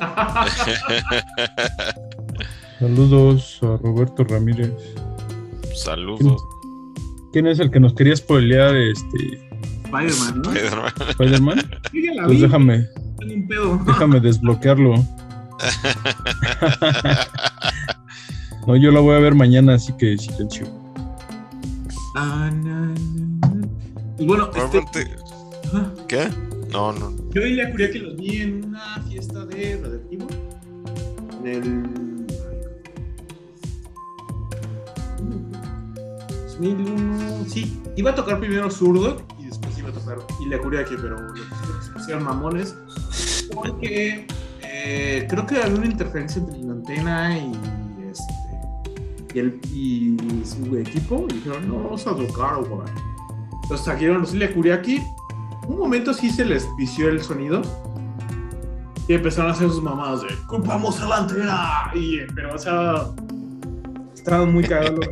[laughs] Saludos a Roberto Ramírez. Saludos. ¿Quién es el que nos quería spoilear este Spider-Man, ¿no? Spider-Man. Spider-Man? Pues déjame, tengo un pedo. déjame desbloquearlo. [laughs] No, yo la voy a ver mañana, así que silencio. Ah, na. Pues bueno, este, ¿Qué? No, no. yo y la Curia que los vi en una fiesta de Radioactivo. En el. 2001, sí, iba a tocar primero Zurdo y después iba a tocar Ilya Kuriaki, pero lo pusieron- mamones porque eh, creo que había una interferencia entre la antena y este y, el, y su equipo y dijeron no vamos a tocar güey. entonces trajeron los Ilya Kuriaki un momento sí se les vició el sonido y empezaron a hacer sus mamadas de culpamos a la antena y pero o sea estaban muy cagados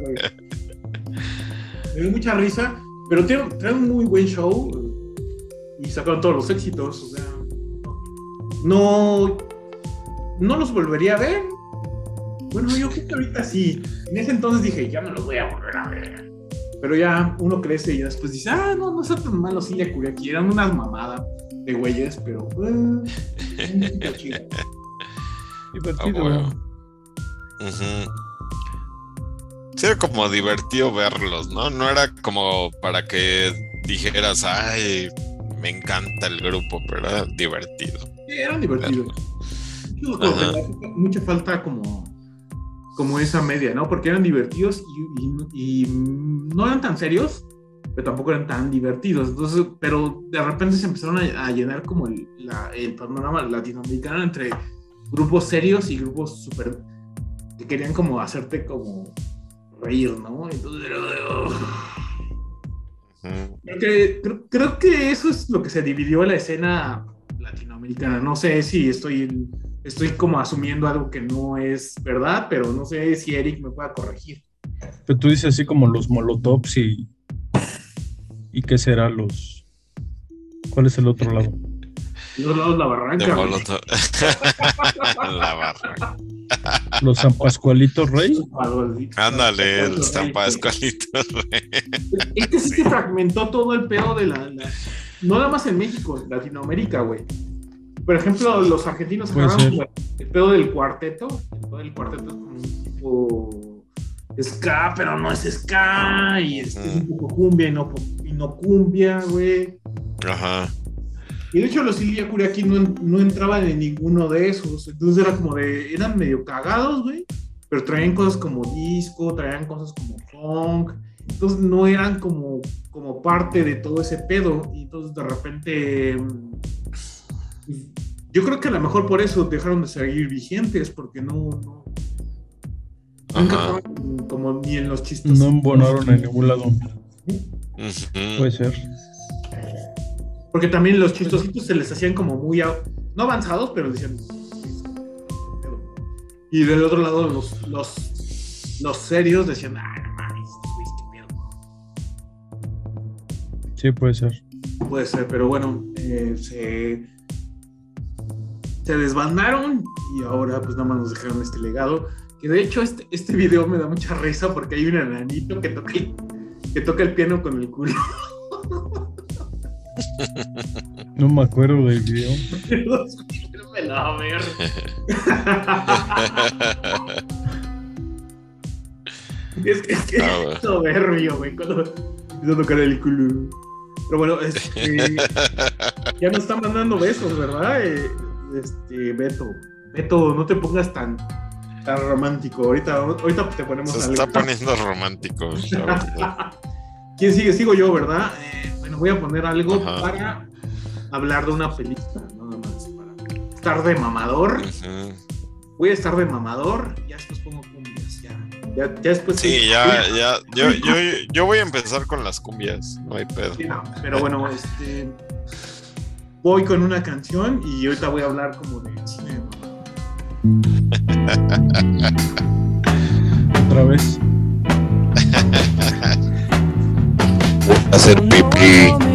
me dio mucha risa pero tienen, traen un muy buen show y sacaron todos los éxitos o sea no no los volvería a ver. Bueno yo creo que ahorita sí. En ese entonces dije ya me los voy a volver a ver pero ya uno crece y ya después dice ah no no son tan malos Ilya Kuriaki eran unas mamadas de güeyes pero chida. [laughs] Ah, Divertido. Ujú. Sí, era como divertido verlos, ¿no? No era como para que dijeras, ay, me encanta el grupo, pero era divertido. Sí, eran divertidos. Le mucha falta como, como esa media, ¿no? Porque eran divertidos y, y- y no eran tan serios, pero tampoco eran tan divertidos. Entonces, pero de repente se empezaron a, a llenar como el, la- el panorama latinoamericano entre grupos serios y grupos súper que querían como hacerte como reír, ¿no? Entonces. Creo que, creo, creo que eso es lo que se dividió la escena latinoamericana. No sé si estoy, estoy como asumiendo algo que no es verdad, pero no sé si Eric me pueda corregir. Pero tú dices así como los molotovs y. ¿Y qué será los. ¿Cuál es el otro lado? Los lados la barranca. [laughs] La barra. Los San Pascualitos Rey. Ándale, el Los San reyes. Pascualito. Es que sí se fragmentó todo el pedo de la, la- No nada más en México, en Latinoamérica, güey. Por ejemplo, los argentinos Puede agarraron el pedo del cuarteto. El pedo del cuarteto es como un tipo ska, pero no es ska. Y es, es un poco cumbia y no, po- y no cumbia, güey. Ajá. Y de hecho los Ilya Kuriaki no entraban en ninguno de esos. Entonces era como de... Eran medio cagados, güey. Pero traían cosas como disco, traían cosas como funk. Entonces no eran como, como parte de todo ese pedo. Y entonces de repente... Yo creo que a lo mejor por eso dejaron de seguir vigentes. Porque no... nunca como ni en los chistes. No embonaron en ningún lado. Puede ser. Porque también los chistositos se les hacían como muy, no avanzados, pero decían... Y del otro lado los, los, los serios decían, ah, no mames, qué pedo". Sí, puede ser. Puede ser, pero bueno, eh, se, se desbandaron y ahora pues nada más nos dejaron este legado. Que de hecho este, este video me da mucha risa porque hay un enanito que toca el, que toca el piano con el culo. [laughs] No me acuerdo del video. A [laughs] ver. Es que es, que Ah, bueno. es soberbio, güey, cuando empieza a tocar el culo. Pero bueno, este, [laughs] ya nos están mandando besos, ¿verdad? Eh, Este, Beto. Beto, no te pongas tan, tan romántico. Ahorita, ahorita te ponemos Se algo. está poniendo romántico. [laughs] ¿Quién sigue? Sigo yo, ¿verdad? Eh, bueno, voy a poner algo Ajá. para hablar de una película, nada más. Para estar de mamador. Voy a estar de mamador. Ya después pongo cumbias. Ya, ya, ya después. Sí, ya, ya. Yo, yo, yo voy a empezar con las cumbias. No hay pedo. Sí, no, pero bueno, este. Voy con una canción y ahorita voy a hablar como de cine. [laughs] Otra vez. [laughs] Hacer pipí.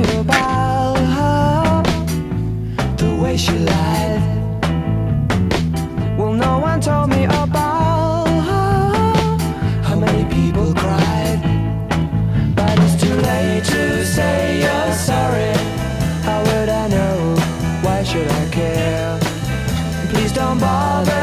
The bother.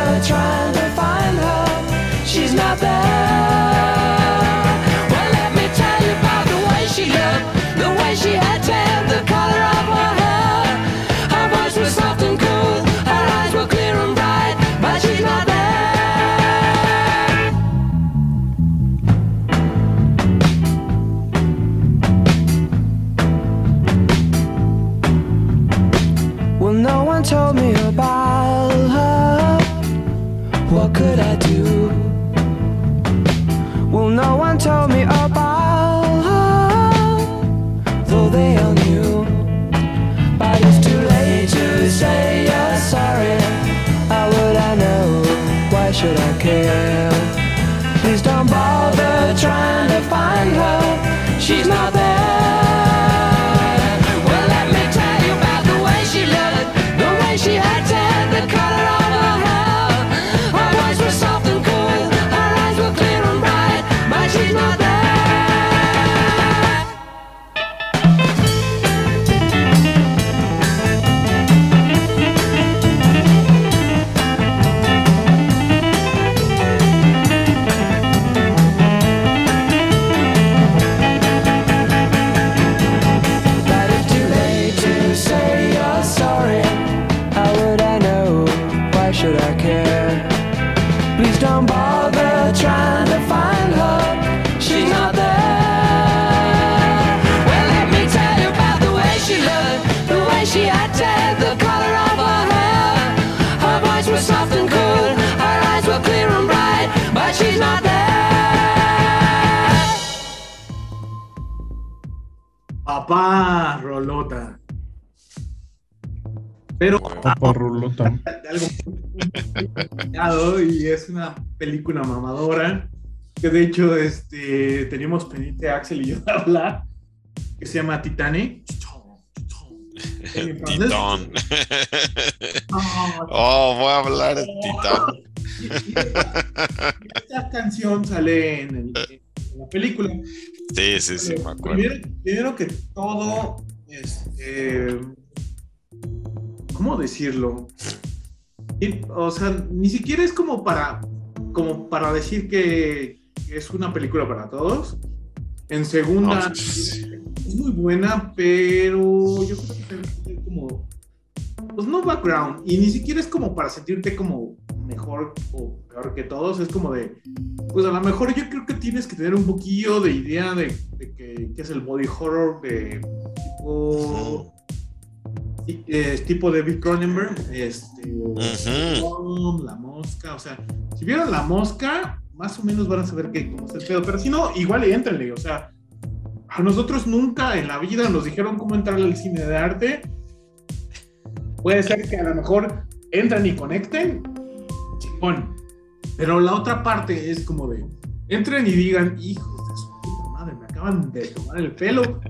Una película mamadora que de hecho este, teníamos pendiente Axel y yo de hablar que se llama. Titán. [laughs] Ah, [laughs] Oh, voy a hablar de Titán. [laughs] Esta canción sale en, el- en la película. Sí, sí, sí, me acuerdo. Primero, primero que todo, este, ¿cómo decirlo? Y, o sea, ni siquiera es como para, como para decir que, es una película para todos. En segunda, es muy buena, pero yo creo que tener como, pues no background, y ni siquiera es como para sentirte como mejor o peor que todos, es como de, pues a lo mejor yo creo que tienes que tener un poquillo de idea de, de que, que es el body horror de tipo, eh, tipo David Cronenberg, este, Ujú. La Mosca, o sea, si vieron La Mosca, más o menos van a saber que cómo es el pedo, pero si no, igual y éntrenle, o sea, a nosotros nunca en la vida nos dijeron cómo entrar al cine de arte. Puede ser que a lo mejor entran y conecten, chingón. Pero la otra parte es como de, entren y digan, hijos de su puta madre, me acaban de tomar el pelo.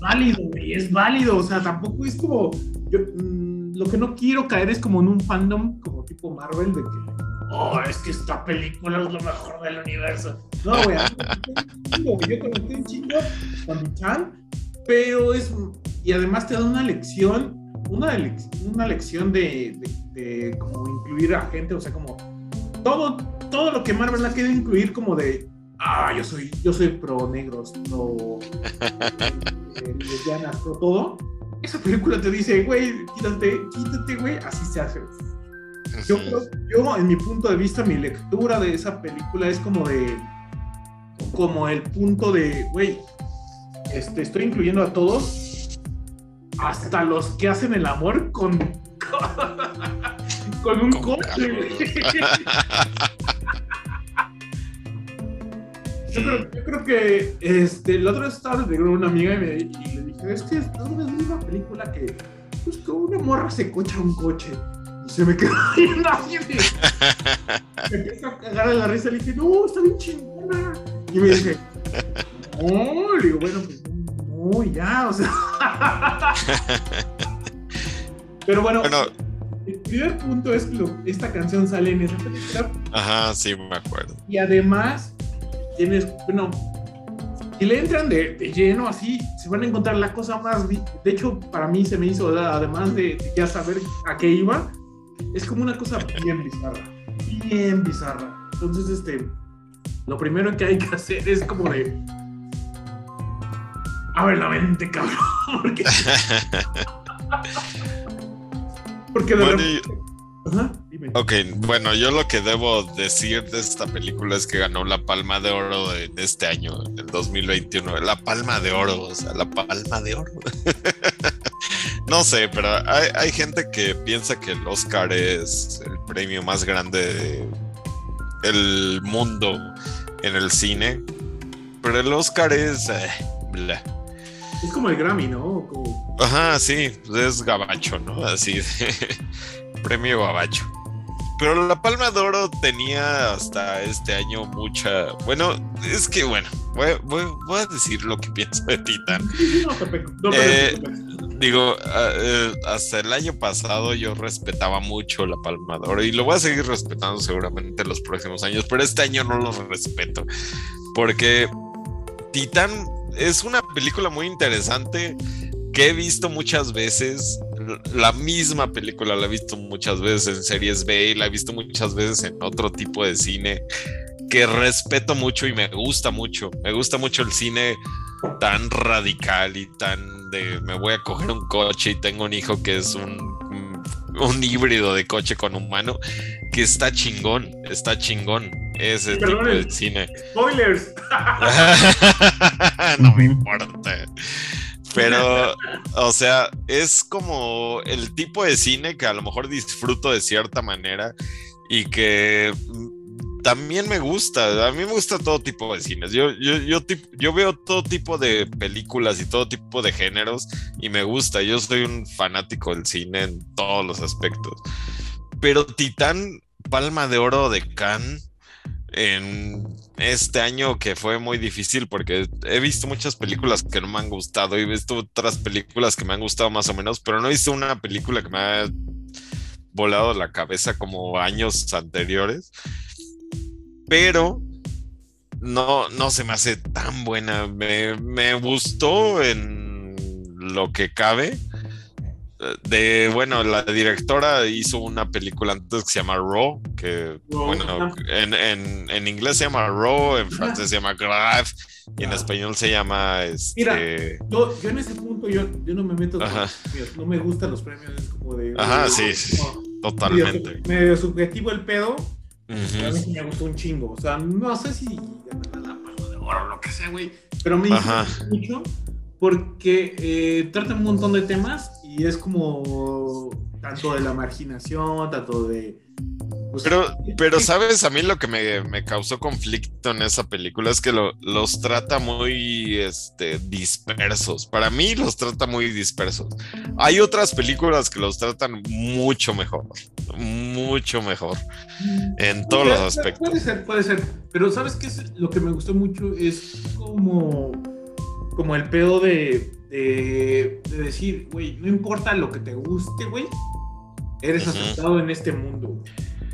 Válido, güey, es válido, o sea, tampoco es como, yo, mm, lo que no quiero caer es como en un fandom como tipo Marvel de que, oh, es que esta película es lo mejor del universo. No, güey, yo conecté un chingo con mi chan, pero es, y además te da una lección, una, lec- una lección de, de, de como incluir a gente, o sea, como todo, todo lo que Marvel ha querido incluir como de, ah, yo soy, yo soy pro negros, pro [laughs] eh, lesbianas, pro todo. Esa película te dice, güey, quítate, quítate, güey, así se hace. Yo, creo- yo, en mi punto de vista, mi lectura de esa película es como de, como el punto de, güey, este, estoy incluyendo a todos, hasta los que hacen el amor con, [laughs] con un Con coche. [laughs] Yo creo, yo creo que este, el otro día estaba de una amiga y, me, y le dije, es que es una misma película que, pues, que una morra se cocha un coche. Y se me quedó [laughs] viendo así de... Me empezó a cagar de la risa y le dije, no, está bien chingona. Y me dije, no, le digo, bueno, pues no, ya, o sea. [laughs] Pero bueno, Bueno, el primer punto es que lo- esta canción sale en esa película ajá, sí, me acuerdo. y además tienes, bueno, si le entran de, de lleno así, se van a encontrar la cosa más, de hecho para mí se me hizo, además de, de ya saber a qué iba, es como una cosa bien bizarra, bien bizarra. Entonces, este, lo primero que hay que hacer es como de... Abre la mente, cabrón, [laughs] porque, porque de Bueno, repente... ok, bueno, yo lo que debo decir de esta película es que ganó la Palma de Oro de este año, el 2021. La Palma de Oro, o sea, la Palma de Oro. [laughs] no sé, pero hay, gente que piensa que el Oscar es el premio más grande del mundo en el cine, pero el Oscar es... eh. Es como el Grammy, ¿no? Como- Ajá, sí, pues es gabacho, ¿no? Así de [laughs] premio gabacho. Pero la Palma de Oro tenía hasta este año mucha. Bueno, es que bueno, voy, voy- voy a decir lo que [laughs] pienso de Titan. No no Eh. Digo, ah, eh, hasta el año pasado yo respetaba mucho la Palma de Oro y lo voy a seguir respetando seguramente los próximos años, pero este año no lo respeto porque Titán es una película muy interesante que he visto muchas veces. La misma película la he visto muchas veces en series B la he visto muchas veces en otro tipo de cine que respeto mucho y me gusta mucho. Me gusta mucho el cine tan radical y tan de me voy a coger un coche y tengo un hijo que es un, [laughs] un híbrido de coche con humano que está chingón, está chingón ese tipo Perdonen. de cine. Spoilers. [laughs] no me importa. Pero, o sea, es como el tipo de cine que a lo mejor disfruto de cierta manera y que también me gusta. A mí me gusta todo tipo de cines. Yo, yo, yo, yo veo todo tipo de películas y todo tipo de géneros y me gusta. Yo soy un fanático del cine en todos los aspectos. Pero Titán, Palma de Oro de Cannes, en este año que fue muy difícil porque he visto muchas películas que no me han gustado y he visto otras películas que me han gustado más o menos, pero no he visto una película que me ha volado la cabeza como años anteriores. Pero no, no se me hace tan buena. Me, me gustó en lo que cabe. De bueno, la directora hizo una película antes que se llama Raw, que Raw, bueno, en, en, en inglés se llama Raw, en francés se llama Grave y en español se llama Mira, este. Yo, yo en ese punto, yo, yo no me meto con los no me gustan los premios, es como de... Ajá, de- sí, sí, Totalmente. Medio subjetivo el pedo, a mí sí me gustó un chingo, o sea, no sé si ganará la palma de oro o lo que sea, güey, pero me dice mucho porque eh, trata un montón de temas y es como tanto de la marginación, tanto de... pues, Pero, pero, ¿sabes? A mí lo que me, me causó conflicto en esa película es que lo- los trata muy este, dispersos. Para mí los trata muy dispersos. Hay otras películas que los tratan mucho mejor. Mucho mejor. En todos los aspectos. Puede ser, puede ser. Pero ¿sabes qué? es Lo que me gustó mucho es como, como el pedo de, de, de decir, güey, no importa lo que te guste, güey, eres aceptado en este mundo.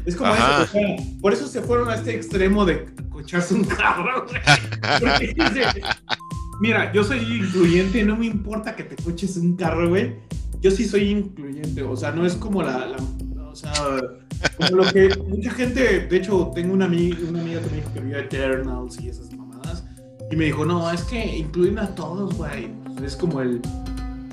Es como Ajá. eso, o sea, por eso se fueron a este extremo de cocharse un carro, güey. Porque dice, mira, yo soy incluyente, no me importa que te coches un carro, güey. Yo sí soy incluyente, o sea, no es como la, la- o sea, como lo que mucha gente, de hecho, tengo una amiga, una amiga que me dijo que vio Eternals y esas mamadas, y me dijo, no, es que incluyen a todos, güey. Pues es como el,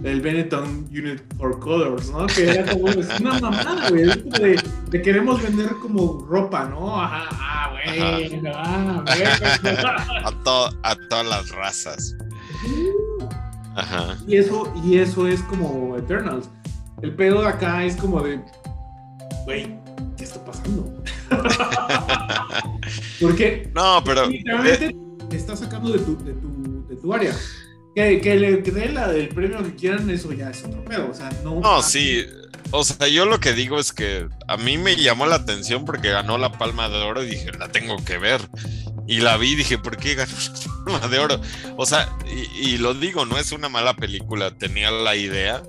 el Benetton Unit for Colors, ¿no? Que era como, es una mamada, güey. De, de queremos vender como ropa, ¿no? Ajá, ah, güey, ah, güey. [laughs] A, to- a todas las razas. Ajá. Y eso, y eso es como Eternals. El pedo de acá es como de, güey, ¿qué está pasando? [laughs] Porque No, pero. literalmente eh, te está sacando de tu, de tu, de tu área. Que, que le dé la del premio que quieran, eso ya es otro pedo. O sea, no. No, sí. O sea, yo lo que digo es que a mí me llamó la atención porque ganó la Palma de Oro y dije, la tengo que ver. Y la vi y dije, ¿por qué ganó la Palma de Oro? O sea, y, y lo digo, no es una mala película, tenía la idea,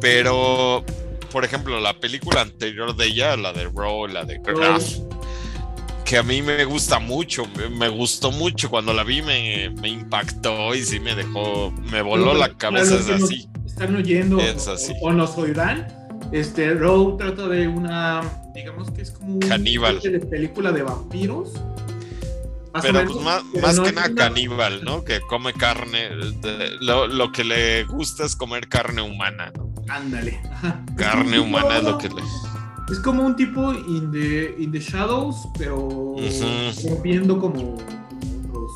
pero, por ejemplo, la película anterior de ella, la de Raw, la de Graf, que a mí me gusta mucho, me, gustó mucho cuando la vi, me, me impactó y sí me dejó, me voló la cabeza, es nos así. Están oyendo Es o- así. O, nos oirán. Este, Row trata de una, digamos que es como un Caníbal. especie de película de vampiros. Más Pero menos, pues más, pero más no que nada una- caníbal, ¿no? Que come carne. de- lo, lo que le gusta es comer carne humana. Ándale. [laughs] Carne humana es lo que le. Es como un tipo in the, in the shadows, pero Ujú. rompiendo como otros,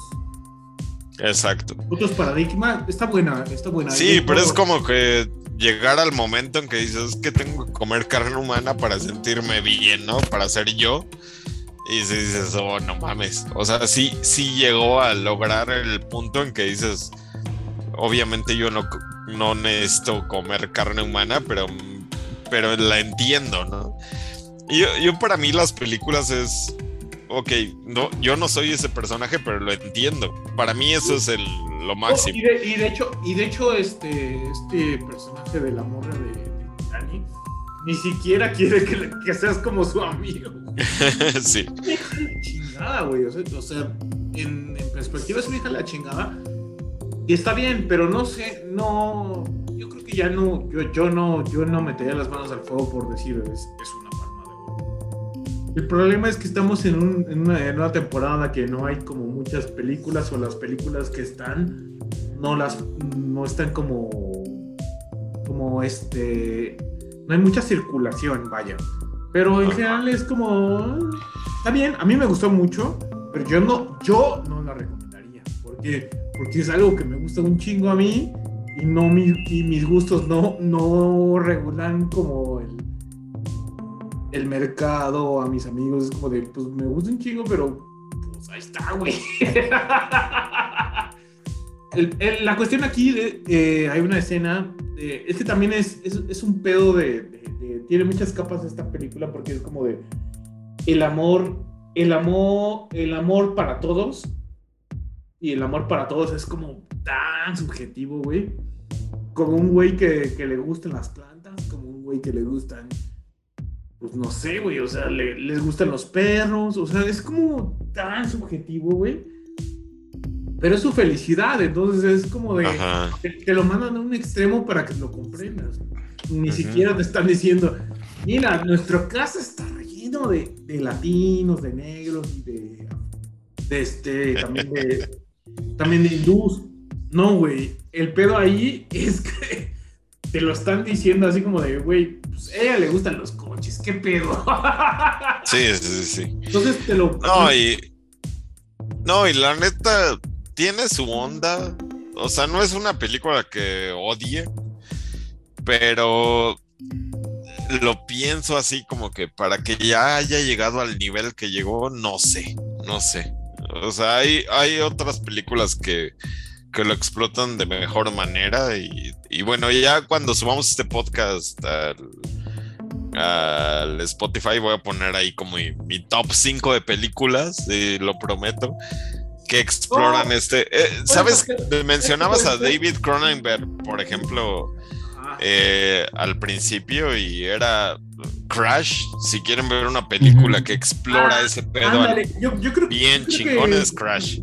Exacto. otros paradigmas. Está buena, está buena. Sí, pero es como que llegar al momento en que dices que tengo que comer carne humana para sentirme bien, ¿no? Para ser yo. Y dices, oh, no mames. O sea, sí, sí llegó a lograr el punto en que dices, obviamente yo no, no necesito comer carne humana, pero, pero la entiendo, ¿no? Y yo, yo para mí las películas es, ok, no, yo no soy ese personaje, pero lo entiendo. Para mí eso es el, lo máximo. Y de, y de hecho, y de hecho este, este personaje de la morra de, de Titanic ni siquiera quiere que, seas como su amigo. [laughs] sí. Chingada, güey. O sea, o sea, en, en perspectiva es mi hija la chingada. Y está bien, pero no sé, no. Yo creo que ya no. Yo, yo no, yo no metería las manos al fuego por decir es, es una palma de oro. El problema es que estamos en, un- en una, en una temporada que no hay como muchas películas o las películas que están no las no están como como este no hay mucha circulación, vaya. Pero en general es como está bien, a mí me gustó mucho, pero yo no yo no la recomendaría porque porque es algo que me gusta un chingo a mí y no mi- y mis gustos no no regulan como el el mercado, a mis amigos, es como de, pues me gusta un chingo, pero pues ahí está, güey. [laughs] La cuestión aquí, eh, hay una escena, de- es que también es, es, un pedo de- Tiene muchas capas esta película porque es como de el amor, el amor, el amor para todos. Y el amor para todos es como tan subjetivo, güey. Como un güey que, que le gustan las plantas, como un güey que le gustan, pues no sé, güey, o sea, le- les gustan los perros, o sea, es como tan subjetivo, güey. Pero es su felicidad, entonces es como de... Te, te lo mandan a un extremo para que lo comprendas. Ni siquiera te están diciendo, mira, nuestra casa está lleno de, de latinos, de negros y de, de este, también de, también de hindús. No, güey, el pedo ahí es que [laughs] te lo están diciendo así como de, güey, pues a ella le gustan los coches, ¿qué pedo? [laughs] Sí, sí, sí. Entonces te lo... No, y. No, y la neta, tiene su onda. O sea, no es una película que odie, pero lo pienso así como que para que ya haya llegado al nivel que llegó, no sé, no sé. O sea, hay, hay otras películas que, que lo explotan de mejor manera y, y bueno, ya cuando subamos este podcast al, al Spotify voy a poner ahí como mi, mi top 5 de películas, y lo prometo, que exploran Oh, este... eh, ¿Sabes? Mencionabas a ser. [laughs] David Cronenberg, por ejemplo, Ah, eh, al principio y era Crash, si quieren ver una película que explora Ah, ese pedo al- ándale, yo, yo creo, bien yo creo chingón que- es Crash.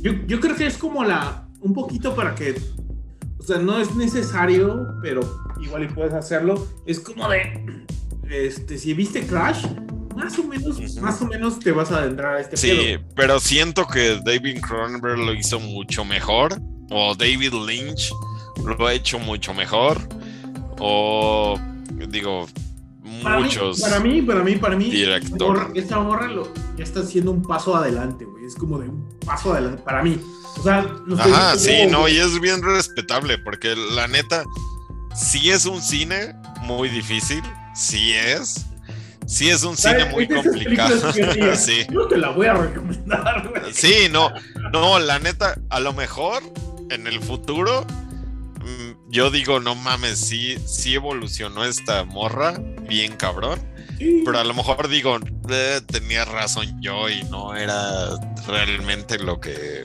Yo, yo creo que es como la. Un poquito para que. O sea, no es necesario, pero igual y puedes hacerlo. Es como de. Este, si viste Crash, más o menos, más o menos te vas a adentrar a este Sí, pedo. pero siento que David Cronenberg lo hizo mucho mejor. O David Lynch lo ha hecho mucho mejor. O digo, Para mí- muchos. Para mí, para mí, para mí. director. Esta morra lo, ya está haciendo un paso adelante, güey. Es como de un paso adelante. Para mí. O sea, Ajá, sí, no, y es bien respetable, porque la neta, sí es un cine muy difícil, sí es. Sí es un cine muy complicado. yo [laughs] sí. No te la voy a recomendar, güey. Sí, no, no, la neta, a lo mejor en el futuro, mm, yo digo, no mames, sí, sí evolucionó esta morra, bien cabrón, Sí. pero a lo mejor digo, eh, tenía razón yo y no era realmente lo que,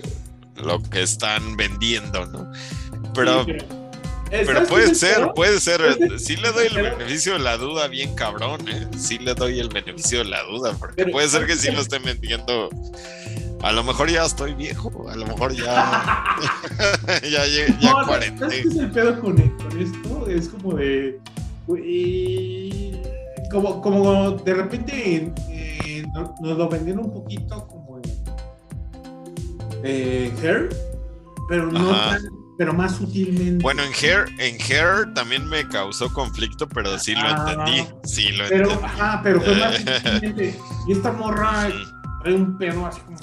lo que están vendiendo, ¿no? Pero, Sí, pero ¿sabes puede ser, puede ser, sí le doy el beneficio de la duda bien cabrón, ¿eh? Sí le doy el beneficio de la duda, porque Pero- puede ser que sí lo estén vendiendo. A lo mejor ya estoy viejo, a lo mejor ya. [laughs] [laughs] ya llegué, ya No, ¿sabes cuarenta. qué es el pedo con, con esto? Es como de. como, como de repente eh, no- nos lo vendieron un poquito. Eh, Hair, pero no Ajá. tan. Pero más sutilmente. Bueno, en Hair, en Hair también me causó conflicto, pero sí lo Ah. entendí. Sí lo Pero, entendí. ajá, pero fue más [laughs] sutilmente. Y esta morra trae un pedo así como.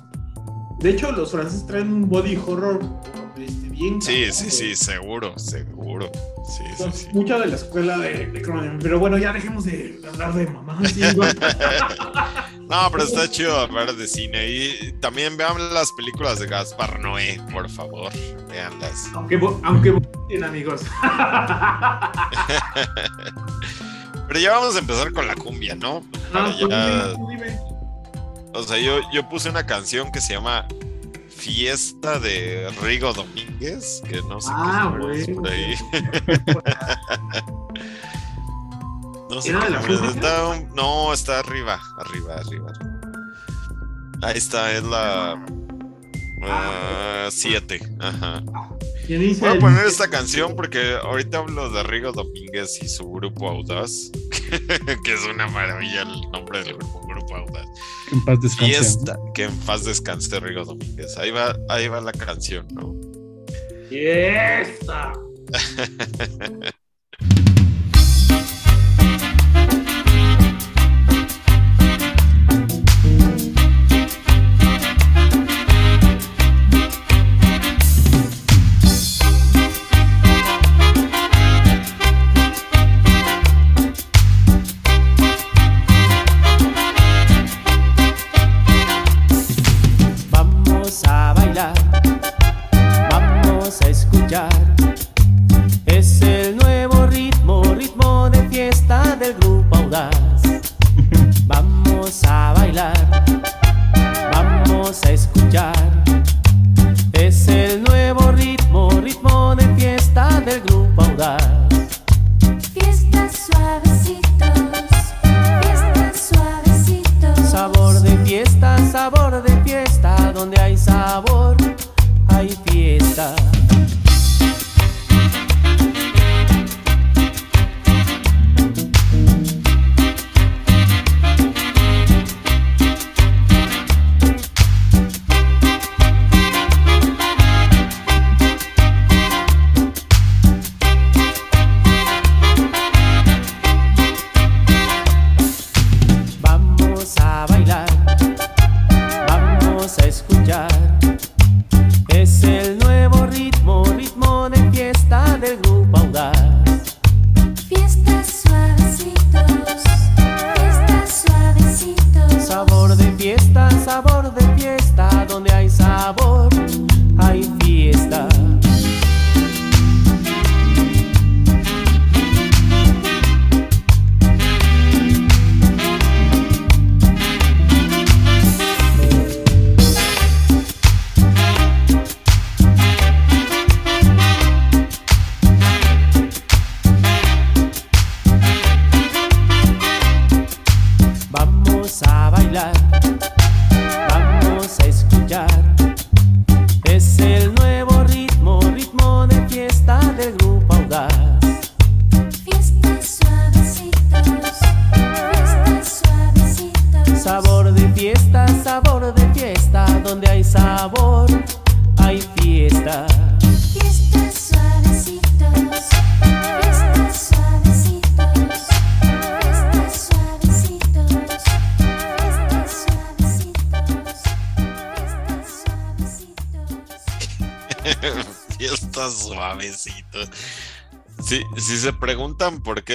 De hecho, los franceses traen un body horror este, bien. Sí, sí, sí, seguro, seguro. Sí, sí, Son sí. Mucha de la escuela de, de Cronenberg. Pero bueno, ya dejemos de hablar de mamá. sí. [laughs] No, pero está chido hablar de cine. Y también vean las películas de Gaspar Noé, por favor. Veanlas. aunque, aunque amigos. [laughs] Pero ya vamos a empezar con la cumbia, ¿no? Para Ah, tú ya- dime, dime. O sea, yo, yo puse una canción que se llama Fiesta de Rigo Domínguez, que no sé Ah, qué número es bueno. por ahí. [laughs] No. Está un- no, está arriba, arriba, arriba. Ahí está, es la Ah, 7. Ajá. ¿Quién dice Voy a poner esta canción porque ahorita hablo de Rigo Domínguez y su grupo Audaz, [laughs] que es una maravilla el nombre del grupo, Grupo Audaz. Que en paz descanse. Fiesta, que en paz descanse Rigo Domínguez. Ahí va, ahí va la canción, ¿no? Fiesta. sabor [laughs]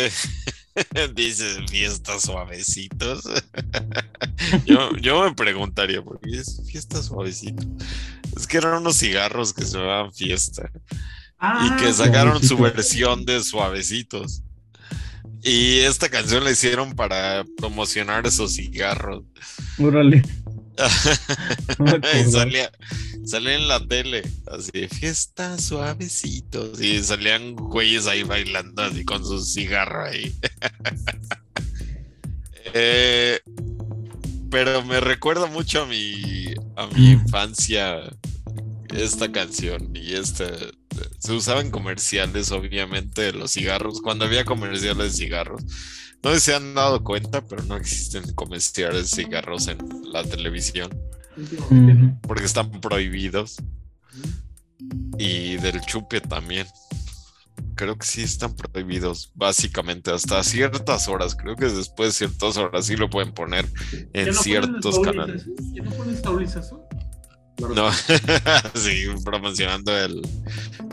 [laughs] preguntan por qué dice fiestas suavecitos, [laughs] yo, yo me preguntaría por qué es fiesta suavecito. Es que eran unos cigarros que se llamaban fiesta Ah, y que sacaron su versión de suavecitos. Y esta canción la hicieron para promocionar esos cigarros. Órale. [laughs] Y salía, salía en la tele, así, fiesta suavecitos. Y salían güeyes ahí bailando así con su cigarro ahí. [laughs] Eh, pero me recuerda mucho a mi, a mi Mm. infancia esta canción y este se usaba en comerciales obviamente los cigarros cuando había comerciales de cigarros no sé si se han dado cuenta pero no existen comerciales de cigarros en la televisión porque están prohibidos. Y del chupe también. Creo que sí están prohibidos, básicamente hasta ciertas horas. Creo que después de ciertas horas sí lo pueden poner en ¿Ya no ciertos ponen canales. no ponen? No, [laughs] sí, promocionando el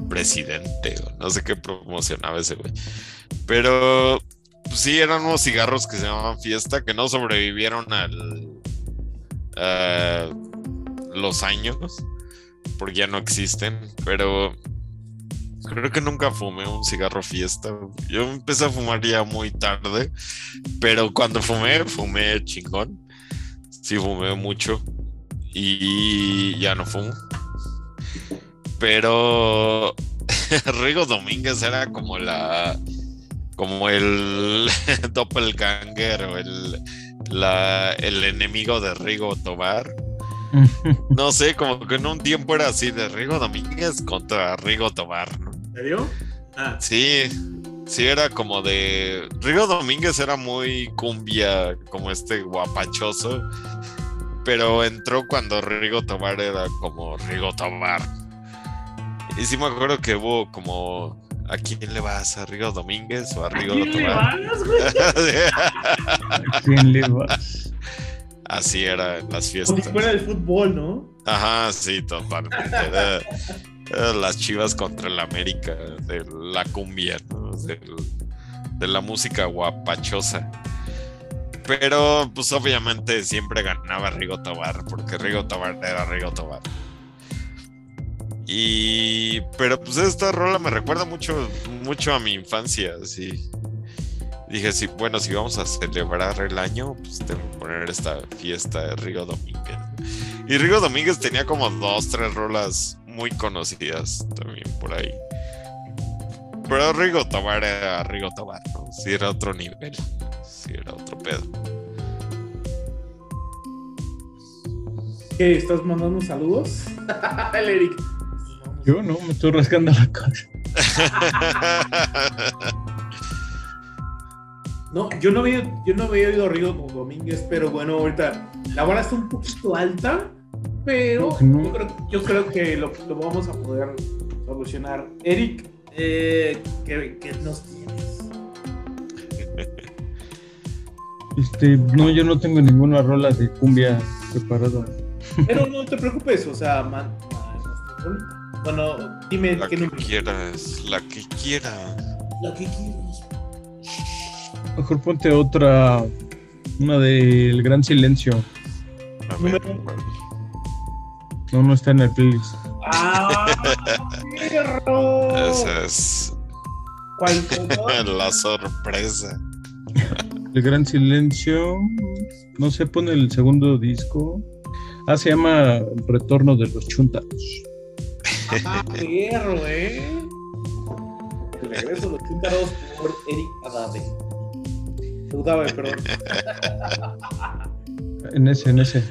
presidente, no sé qué promocionaba ese güey. Pero pues, sí, eran unos cigarros que se llamaban fiesta, que no sobrevivieron al a los años, porque ya no existen, pero creo que nunca fumé un cigarro fiesta. Yo empecé a fumar ya muy tarde, pero cuando fumé, fumé chingón. Sí, fumé mucho y ya no fumo. Pero [laughs] Rigo Domínguez era como la como el [laughs] doppelganger o el la, el enemigo de Rigo Tobar. [laughs] No sé, como que en un tiempo era así de Rigo Domínguez contra Rigo Tobar. ¿no? ¿En serio? Ah, Sí, sí, era como de. Rigo Domínguez era muy cumbia, como este guapachoso. Pero entró cuando Rigo Tobar era como Rigo Tobar. Y sí me acuerdo que hubo como. ¿A quién le vas? ¿A Rigo Domínguez o a ¿a Rigo quién le Tobar? vas, güey? [laughs] ¿A quién le vas? Así era en las Como si fiestas. fuera el fútbol, ¿no? Ajá, sí, totalmente. Era, era las chivas contra el América de la cumbia, ¿no? Del- de la música guapachosa. Pero, pues obviamente siempre ganaba Rigo Tobar, porque Rigo Tobar era Rigo Tobar. Y, pero pues esta rola me recuerda mucho, mucho a mi infancia, así. Dije, sí, bueno, si vamos a celebrar el año, pues tengo que poner esta fiesta de Rigo Domínguez. Y Rigo Domínguez tenía como dos, tres rolas muy conocidas también por ahí. Pero Rigo Tobar era Rigo Tobar, ¿no? Sí era otro nivel. Sí era otro pedo. ¿Estás mandando saludos? [laughs] El Eric. Yo no, me estoy rascando la cara. [laughs] No, yo no había, yo no había oído Rigo Domínguez, pero bueno, ahorita la vara está un poquito alta, pero No, que no. yo, creo, yo creo que lo, lo vamos a poder solucionar. Eric, eh, ¿qué, qué nos tienes? [laughs] Este, no, yo no tengo ninguna rola de cumbia preparada. Pero no te preocupes, o sea, man, man, bueno, dime La qué que número. quieras, la que quieras. La que quieras. Mejor ponte otra, una del Gran Silencio. A ver, Número- No, no está en el playlist. ¡Ah! [laughs] perro! esa es ¿Cuál [laughs] la sorpresa. El Gran Silencio, no sé, pone el segundo disco. Ah, se llama Retorno de los Chuntaros. Ah, perro, eh. El regreso de los chúntaros por Eric Adame. Udave, perdón. En ese, en ese.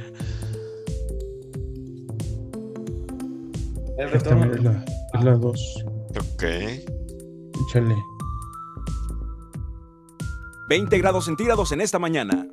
El Esta retorno. es la, es la dos. Ok. Échale. 20 grados centígrados en esta mañana.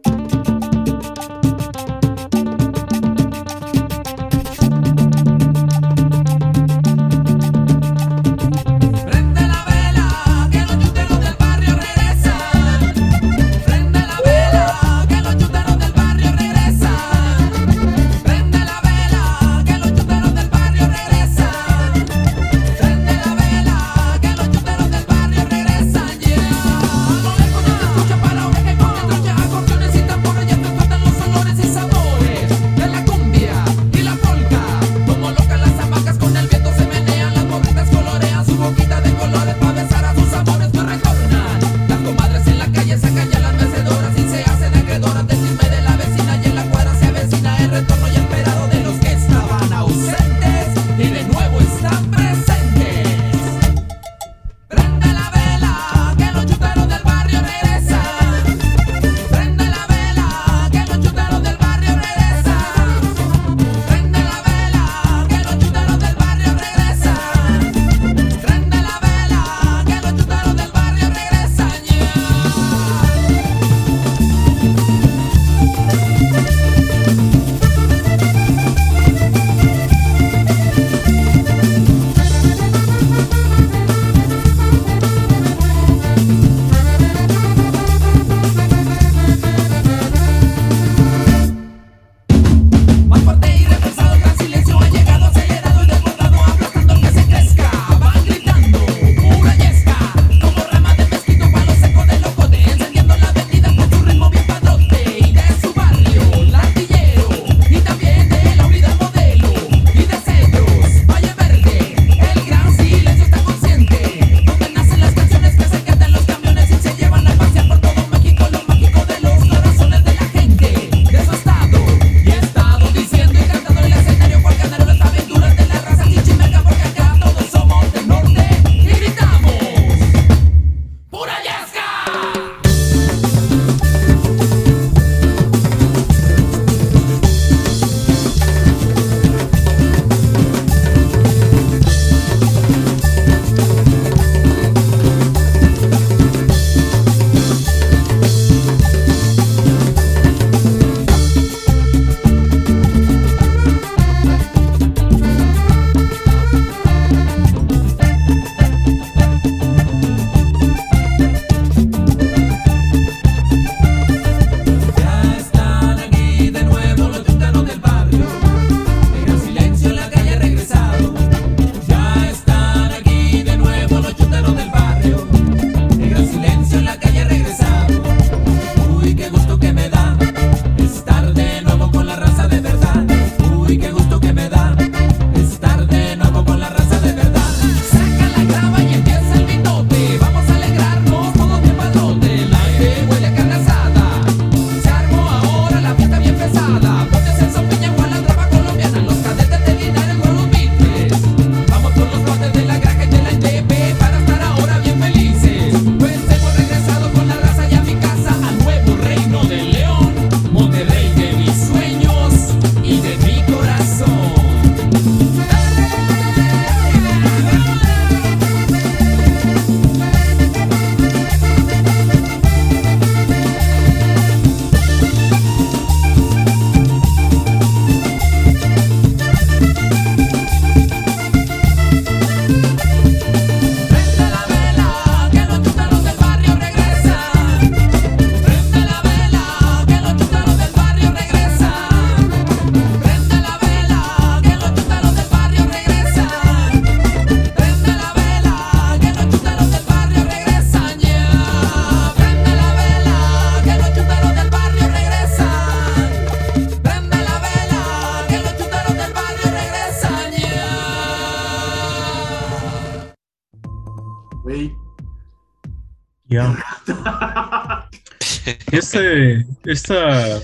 Esta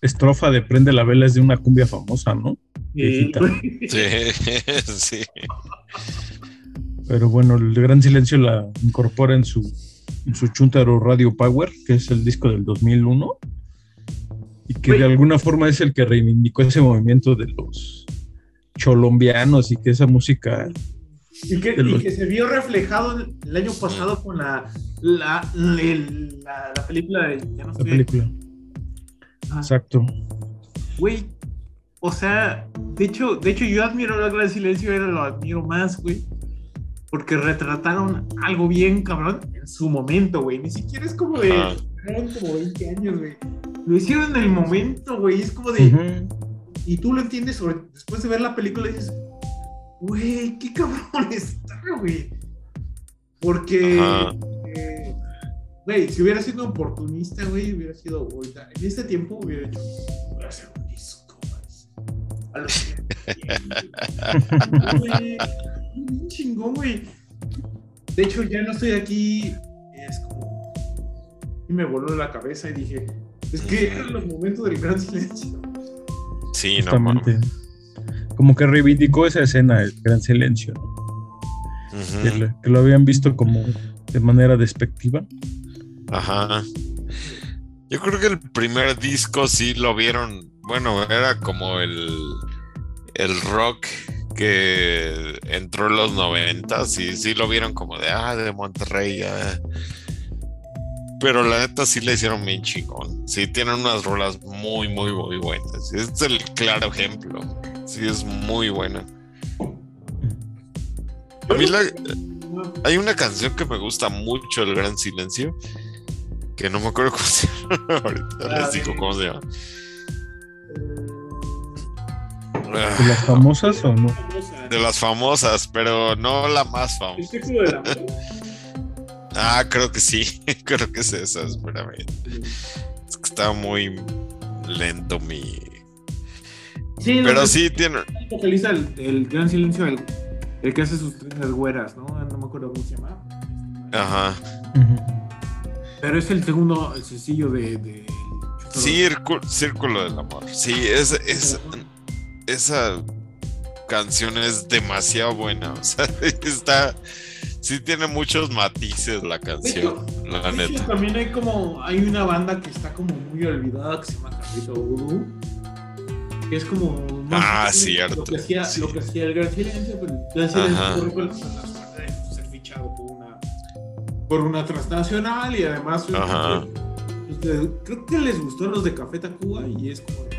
estrofa de Prende la vela es de una cumbia famosa, ¿no? Sí. [laughs] Sí, sí. Pero bueno, el Gran Silencio la incorpora en su, en su Chuntaro Radio Power, que es el disco del 2001, y que de alguna forma es el que reivindicó ese movimiento de los cholombianos y que esa música Y que, y que se vio reflejado el, año pasado con la, la, el- la, la película de ya no la sé, película. ah, Exacto. güey. O sea, de hecho, de hecho, yo admiro el Gran Silencio, era lo admiro más, güey. Porque retrataron algo bien, cabrón, en su momento, güey. Ni siquiera es como de. Eran como 20 años, güey. Lo hicieron en el momento, güey. Es como de. Y tú lo entiendes sobre- después de ver la película dices, güey, qué cabrón [laughs] está, güey. Porque, eh, güey, si hubiera sido oportunista, güey, hubiera sido. En este tiempo hubiera hecho, voy a hacer un disco, güey. A los Güey, chingón, güey. De hecho, ya no estoy aquí. Es como. Y me voló la cabeza y dije, es que eran los momentos del gran silencio. Sí, no. Como que reivindicó esa escena, el Gran Silencio, ¿no? que, lo, que lo habían visto como de manera despectiva. Ajá. Yo creo que el primer disco sí lo vieron. Bueno, era como el, el rock que entró en los noventas y sí lo vieron como de ah, de Monterrey. ah. Pero la neta sí le hicieron bien chingón. Sí, tienen unas rolas muy, muy, muy buenas. Es el claro ejemplo. Sí, es muy buena. A mí la, hay una canción que me gusta mucho, El Gran Silencio, que no me acuerdo cómo [laughs] se llama. Ahorita les digo cómo se llama. ¿De Ah, las famosas o no? De las famosas, pero no la más ¿El famosa. Ah, creo que sí. [laughs] Creo que es esa, espérame. Es que está muy lento mi. Sí, Pero no, sí tiene. el vocalista del, del Gran Silencio, el, el que hace sus trenzas güeras, ¿no? No me acuerdo cómo se llama. Ajá. Pero es el segundo, el sencillo de. de Círculo, Círculo del Amor. Sí, es, es, esa canción es demasiado buena. O sea, [laughs] está. Sí tiene muchos matices la canción, la hecho, neta. también hay como. Hay una banda que está como muy olvidada que se llama Carlito Voodoo. Que es como. más Ah, cierto, Lo que, hacía, sí. lo que hacía el Gran Silencio, pero ser fichado por una. Por una transnacional y además. pues, Ajá. pues, creo que les gustó los de Café Tacuba y es como. de,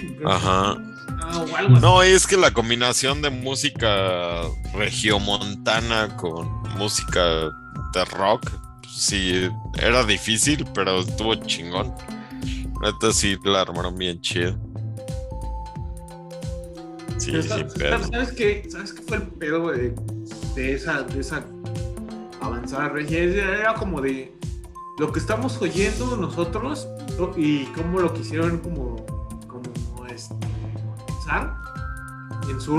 "Ay, Gran Ajá. Ah. No, es que la combinación de música regiomontana con música de rock, sí, era difícil, pero estuvo chingón. Neta sí la armaron bien chido. Sí, Pero sí, ¿sabes- pero. ¿Sabes qué? ¿Sabes qué fue el pedo de, de esa, de esa avanzada regia? Era como de lo que estamos oyendo nosotros y cómo lo quisieron como, como este, pensar en su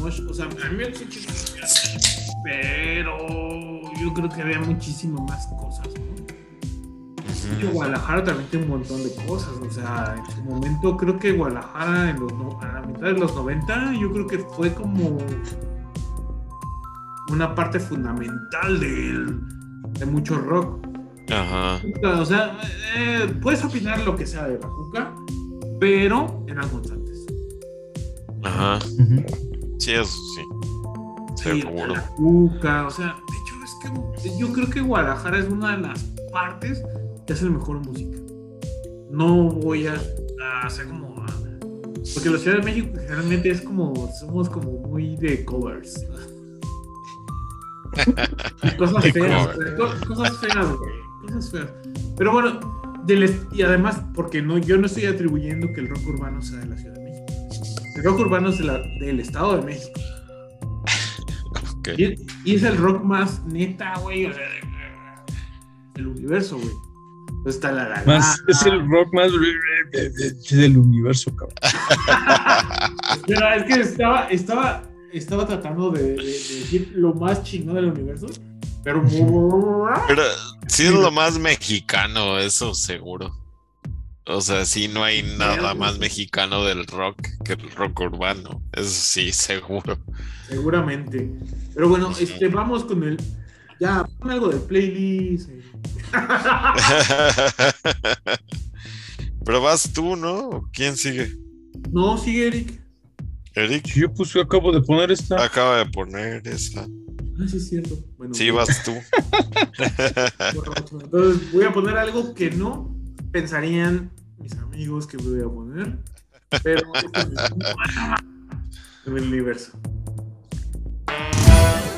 Mosh. O sea, a mí me pero yo creo que había muchísimas más cosas, ¿no? Ujú. Guadalajara también tiene un montón de cosas. O sea, en su momento creo que Guadalajara en los no- a la mitad de los 90 yo creo que fue como una parte fundamental del- de mucho rock. Ajá. O sea, eh, puedes opinar lo que sea de la cuca, pero eran constantes. Ajá. Sí, eso sí. Sí, Seguro. la cuca, o sea, de hecho es que yo creo que Guadalajara es una de las partes que hace mejor música. No voy a, a hacer como... Porque la Ciudad de México generalmente es como, somos como muy de covers. [laughs] Cosas feas, cosas feas, güey, cosas feas. Pero bueno, del y además, porque no, yo no estoy atribuyendo que el rock urbano sea de la Ciudad de México. El rock urbano es de la- del Estado de México. Y, y es el rock más neta, güey. O sea, el universo, güey. Está la, la, es el rock más del universo, cabrón. [laughs] Pero es que estaba, estaba, estaba tratando de, decir lo más chingón del universo. Pero, [laughs] pero sí es lo más mexicano, eso seguro. O sea, sí no hay nada más mexicano del rock que el rock urbano. Eso sí, seguro. Seguramente. Pero bueno, este, vamos con el ya, pon algo de playlist. [laughs] Pero vas tú, ¿no? ¿Quién sigue? No, sigue Eric. Eric. Yo puse, acabo de poner esta. Acaba de poner esta. Ah, sí, es cierto. Bueno, sí, vas tú. [laughs] Entonces, voy a poner algo que no pensarían mis amigos que voy a poner. Pero en el universo. [laughs]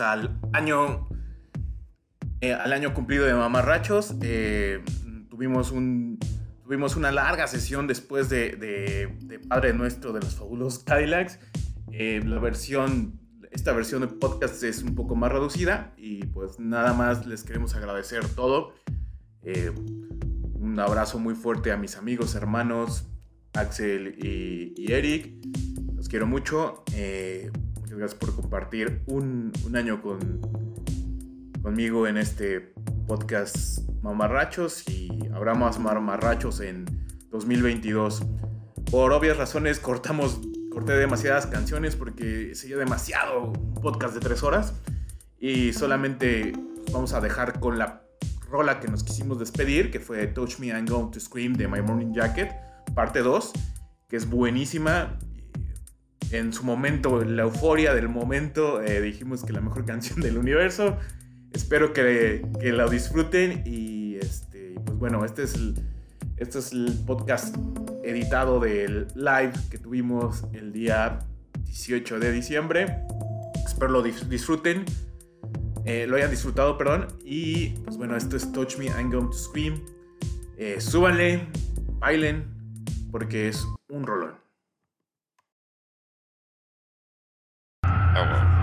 al año, eh, al año cumplido de Mamarrachos. Eh, tuvimos, un, tuvimos una larga sesión después de, Padre Nuestro de los Fabulosos Cadillacs. Eh, la versión, esta versión de podcast es un poco más reducida y pues nada más les queremos agradecer todo. Un abrazo muy fuerte a mis amigos, hermanos, Axel y, y Eric. Los quiero mucho. Muchas gracias por compartir un, un año con, conmigo en este podcast Mamarrachos y habrá más Mamarrachos en 2022. Por obvias razones cortamos, corté demasiadas canciones porque sería demasiado podcast de tres horas y solamente vamos a dejar con la rola que nos quisimos despedir, que fue Touch Me I'm Going to Scream de My Morning Jacket, parte 2, que es buenísima. En su momento, en la euforia del momento, eh, dijimos que la mejor [laughs] canción del universo. Espero que, que la disfruten y este, pues bueno, este es el, este es el podcast editado del live que tuvimos el día 18 de diciembre. Espero lo dis- disfruten eh, lo hayan disfrutado, perdón. Y pues bueno, esto es Touch Me, I'm Going to Scream. Eh, súbanle, bailen, porque es un rolón. Ah, bueno.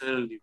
Mejor cancela el libro.